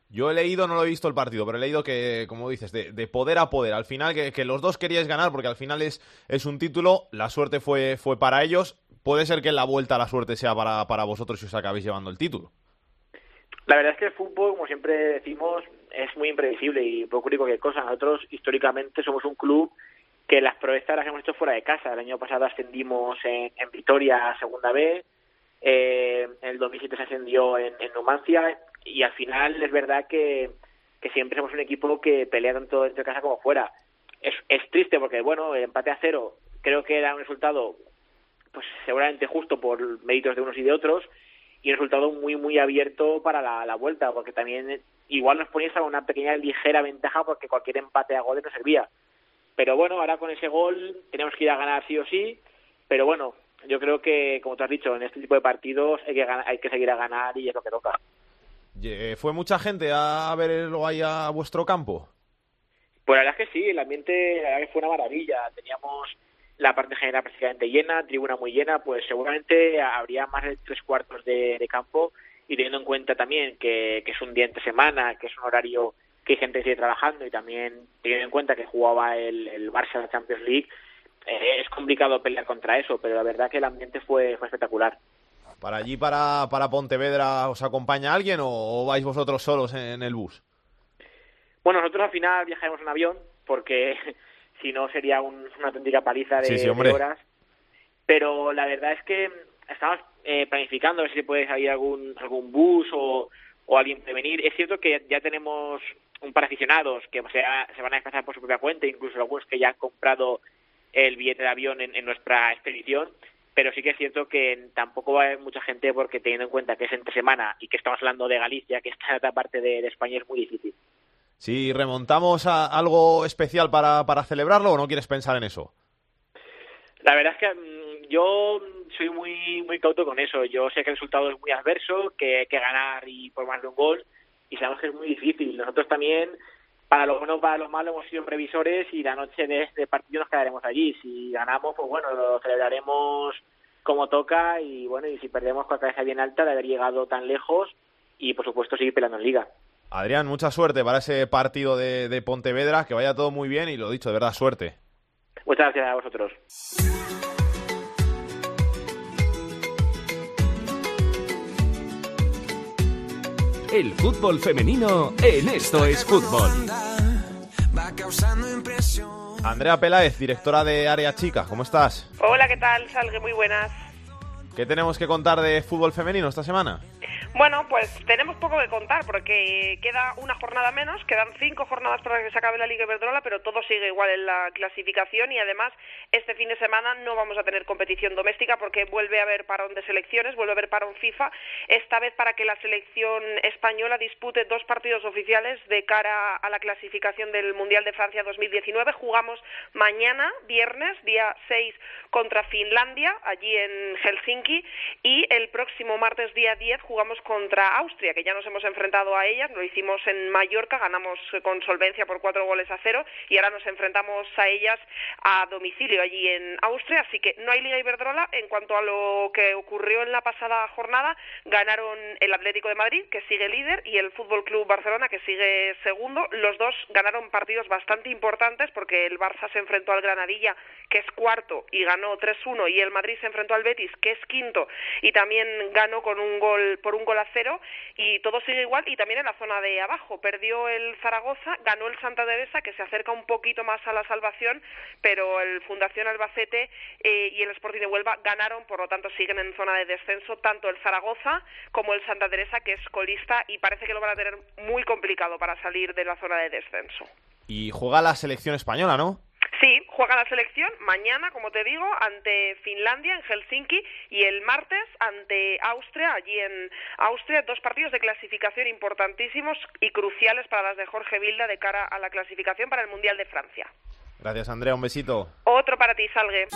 Yo he leído, no lo he visto el partido, pero he leído que, como dices, de, de poder a poder. Al final, que, que, los dos queríais ganar, porque al final es, es un título, la suerte fue, fue para ellos. Puede ser que en la vuelta la suerte sea para, para vosotros si os acabéis llevando el título. La verdad es que el fútbol, como siempre decimos, es muy imprevisible y puede ocurrir cualquier cosa. Nosotros, históricamente, somos un club que las proezas las hemos hecho fuera de casa. El año pasado ascendimos en, en Vitoria a Segunda B, eh, en el 2007 se ascendió en, Numancia y al final es verdad que, que siempre somos un equipo que pelea tanto dentro de casa como fuera. Es, es triste porque, bueno, el empate a cero creo que era un resultado pues seguramente justo por méritos de unos y de otros y un resultado muy muy abierto para la vuelta porque también igual nos ponías a una pequeña ligera ventaja porque cualquier empate a goles no servía pero bueno ahora con ese gol tenemos que ir a ganar sí o sí pero bueno yo creo que como tú has dicho en este tipo de partidos hay que hay que seguir a ganar y es lo que toca ¿Fue mucha gente a verlo ahí a vuestro campo? Pues la verdad es que sí, el ambiente la verdad que fue una maravilla. Teníamos la parte general prácticamente llena, tribuna muy llena, pues seguramente habría más de tres cuartos de, de campo y teniendo en cuenta también que, que, es un día entre semana, que es un horario que hay gente que sigue trabajando y también teniendo en cuenta que jugaba el, el Barça la Champions League, eh, es complicado pelear contra eso, pero la verdad que el ambiente fue, fue espectacular. ¿Para allí, para, para Pontevedra, os acompaña alguien o, o vais vosotros solos en, en, el bus? Bueno, nosotros al final viajaremos en avión porque si no sería un, una auténtica paliza de, sí, sí, de, horas. Pero la verdad es que estamos eh, planificando a ver si puede salir algún, algún bus o, o alguien puede venir. Es cierto que ya tenemos un par de aficionados que se van a desplazar por su propia cuenta, incluso algunos que ya han comprado el billete de avión en, en nuestra expedición pero sí que es cierto que tampoco va a haber mucha gente porque teniendo en cuenta que es entre semana y que estamos hablando de Galicia, que está en otra parte de, de España, es muy difícil. Si remontamos a algo especial para, para celebrarlo o no quieres pensar en eso? La verdad es que mmm, yo soy muy muy cauto con eso. Yo sé que el resultado es muy adverso, que hay que ganar y por más de un gol, y sabemos que es muy difícil. Nosotros también, para lo bueno para lo malo, hemos sido previsores y la noche de este partido nos quedaremos allí. Si ganamos, pues bueno, lo celebraremos como toca y bueno, y si perdemos con la cabeza bien alta de haber llegado tan lejos y por supuesto seguir peleando en liga. Adrián, mucha suerte para ese partido de, de Pontevedra, que vaya todo muy bien y lo dicho, de verdad, suerte. Muchas gracias a vosotros. El fútbol femenino en Esto es Fútbol. Andrea Peláez, directora de Área Chica, ¿cómo estás? Hola, ¿qué tal? Salgue, muy buenas. ¿Qué tenemos que contar de fútbol femenino esta semana? Bueno, pues tenemos poco que contar porque queda una jornada menos, quedan cinco jornadas para que se acabe la Liga Iberdrola, pero todo sigue igual en la clasificación y además este fin de semana no vamos a tener competición doméstica porque vuelve a haber parón de selecciones, vuelve a haber parón FIFA, esta vez para que la selección española dispute dos partidos oficiales de cara a la clasificación del Mundial de Francia 2019. Jugamos mañana, viernes, día 6, contra Finlandia, allí en Helsinki, y el próximo martes, día 10, jugamos contra Austria, que ya nos hemos enfrentado a ellas, lo hicimos en Mallorca, ganamos con solvencia por cuatro goles a cero y ahora nos enfrentamos a ellas a domicilio allí en Austria, así que no hay Liga Iberdrola. En cuanto a lo que ocurrió en la pasada jornada, ganaron el Atlético de Madrid, que sigue líder, y el Fútbol Club Barcelona, que sigue segundo. Los dos ganaron partidos bastante importantes porque el Barça se enfrentó al Granadilla, que es cuarto, y ganó 3-1, y el Madrid se enfrentó al Betis, que es quinto, y también ganó con un gol por un gol a cero y todo sigue igual y también en la zona de abajo perdió el Zaragoza ganó el Santa Teresa que se acerca un poquito más a la salvación pero el Fundación Albacete eh, y el Sporting de Huelva ganaron por lo tanto siguen en zona de descenso tanto el Zaragoza como el Santa Teresa que es colista y parece que lo van a tener muy complicado para salir de la zona de descenso y juega la selección española ¿no? Juega la selección mañana, como te digo, ante Finlandia en Helsinki y el martes ante Austria, allí en Austria, dos partidos de clasificación importantísimos y cruciales para las de Jorge Vilda de cara a la clasificación para el Mundial de Francia. Gracias, Andrea. Un besito. Otro para ti, Salgue.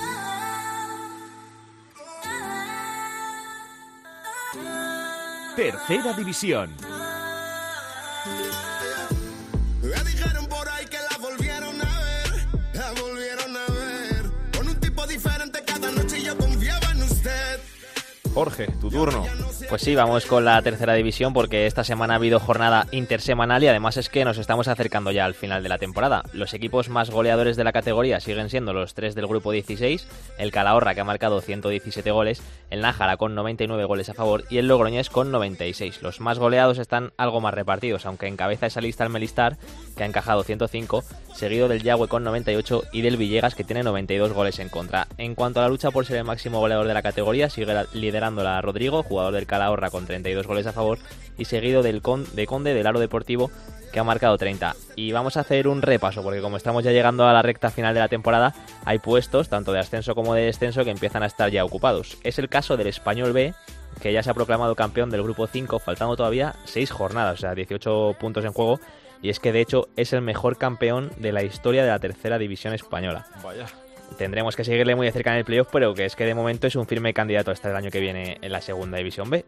Tercera división. Jorge, tu turno. Pues sí, vamos con la tercera división porque esta semana ha habido jornada intersemanal y además es que nos estamos acercando ya al final de la temporada. Los equipos más goleadores de la categoría siguen siendo los tres del grupo 16, el Calahorra que ha marcado 117 goles, el Nájara con 99 goles a favor y el Logroñés con 96. Los más goleados están algo más repartidos, aunque encabeza esa lista el Melistar que ha encajado 105, seguido del Yagüe con 98 y del Villegas que tiene 92 goles en contra. En cuanto a la lucha por ser el máximo goleador de la categoría, sigue liderándola Rodrigo, jugador del Calahorra con 32 goles a favor y seguido del de Conde del Aro Deportivo que ha marcado 30. Y vamos a hacer un repaso porque como estamos ya llegando a la recta final de la temporada, hay puestos tanto de ascenso como de descenso que empiezan a estar ya ocupados. Es el caso del Español B, que ya se ha proclamado campeón del grupo 5, faltando todavía 6 jornadas, o sea, 18 puntos en juego. Y es que de hecho es el mejor campeón de la historia de la tercera división española. Vaya tendremos que seguirle muy de cerca en el playoff, pero que es que de momento es un firme candidato hasta el año que viene en la segunda división B.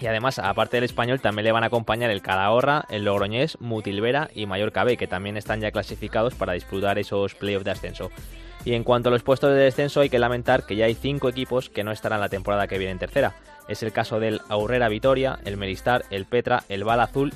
Y además, aparte del español, también le van a acompañar el Calahorra, el Logroñés, Mutilvera y Mallorca B, que también están ya clasificados para disputar esos playoffs de ascenso. Y en cuanto a los puestos de descenso, hay que lamentar que ya hay cinco equipos que no estarán la temporada que viene en tercera. Es el caso del Aurrera Vitoria, el Melistar, el Petra, el Bala Azul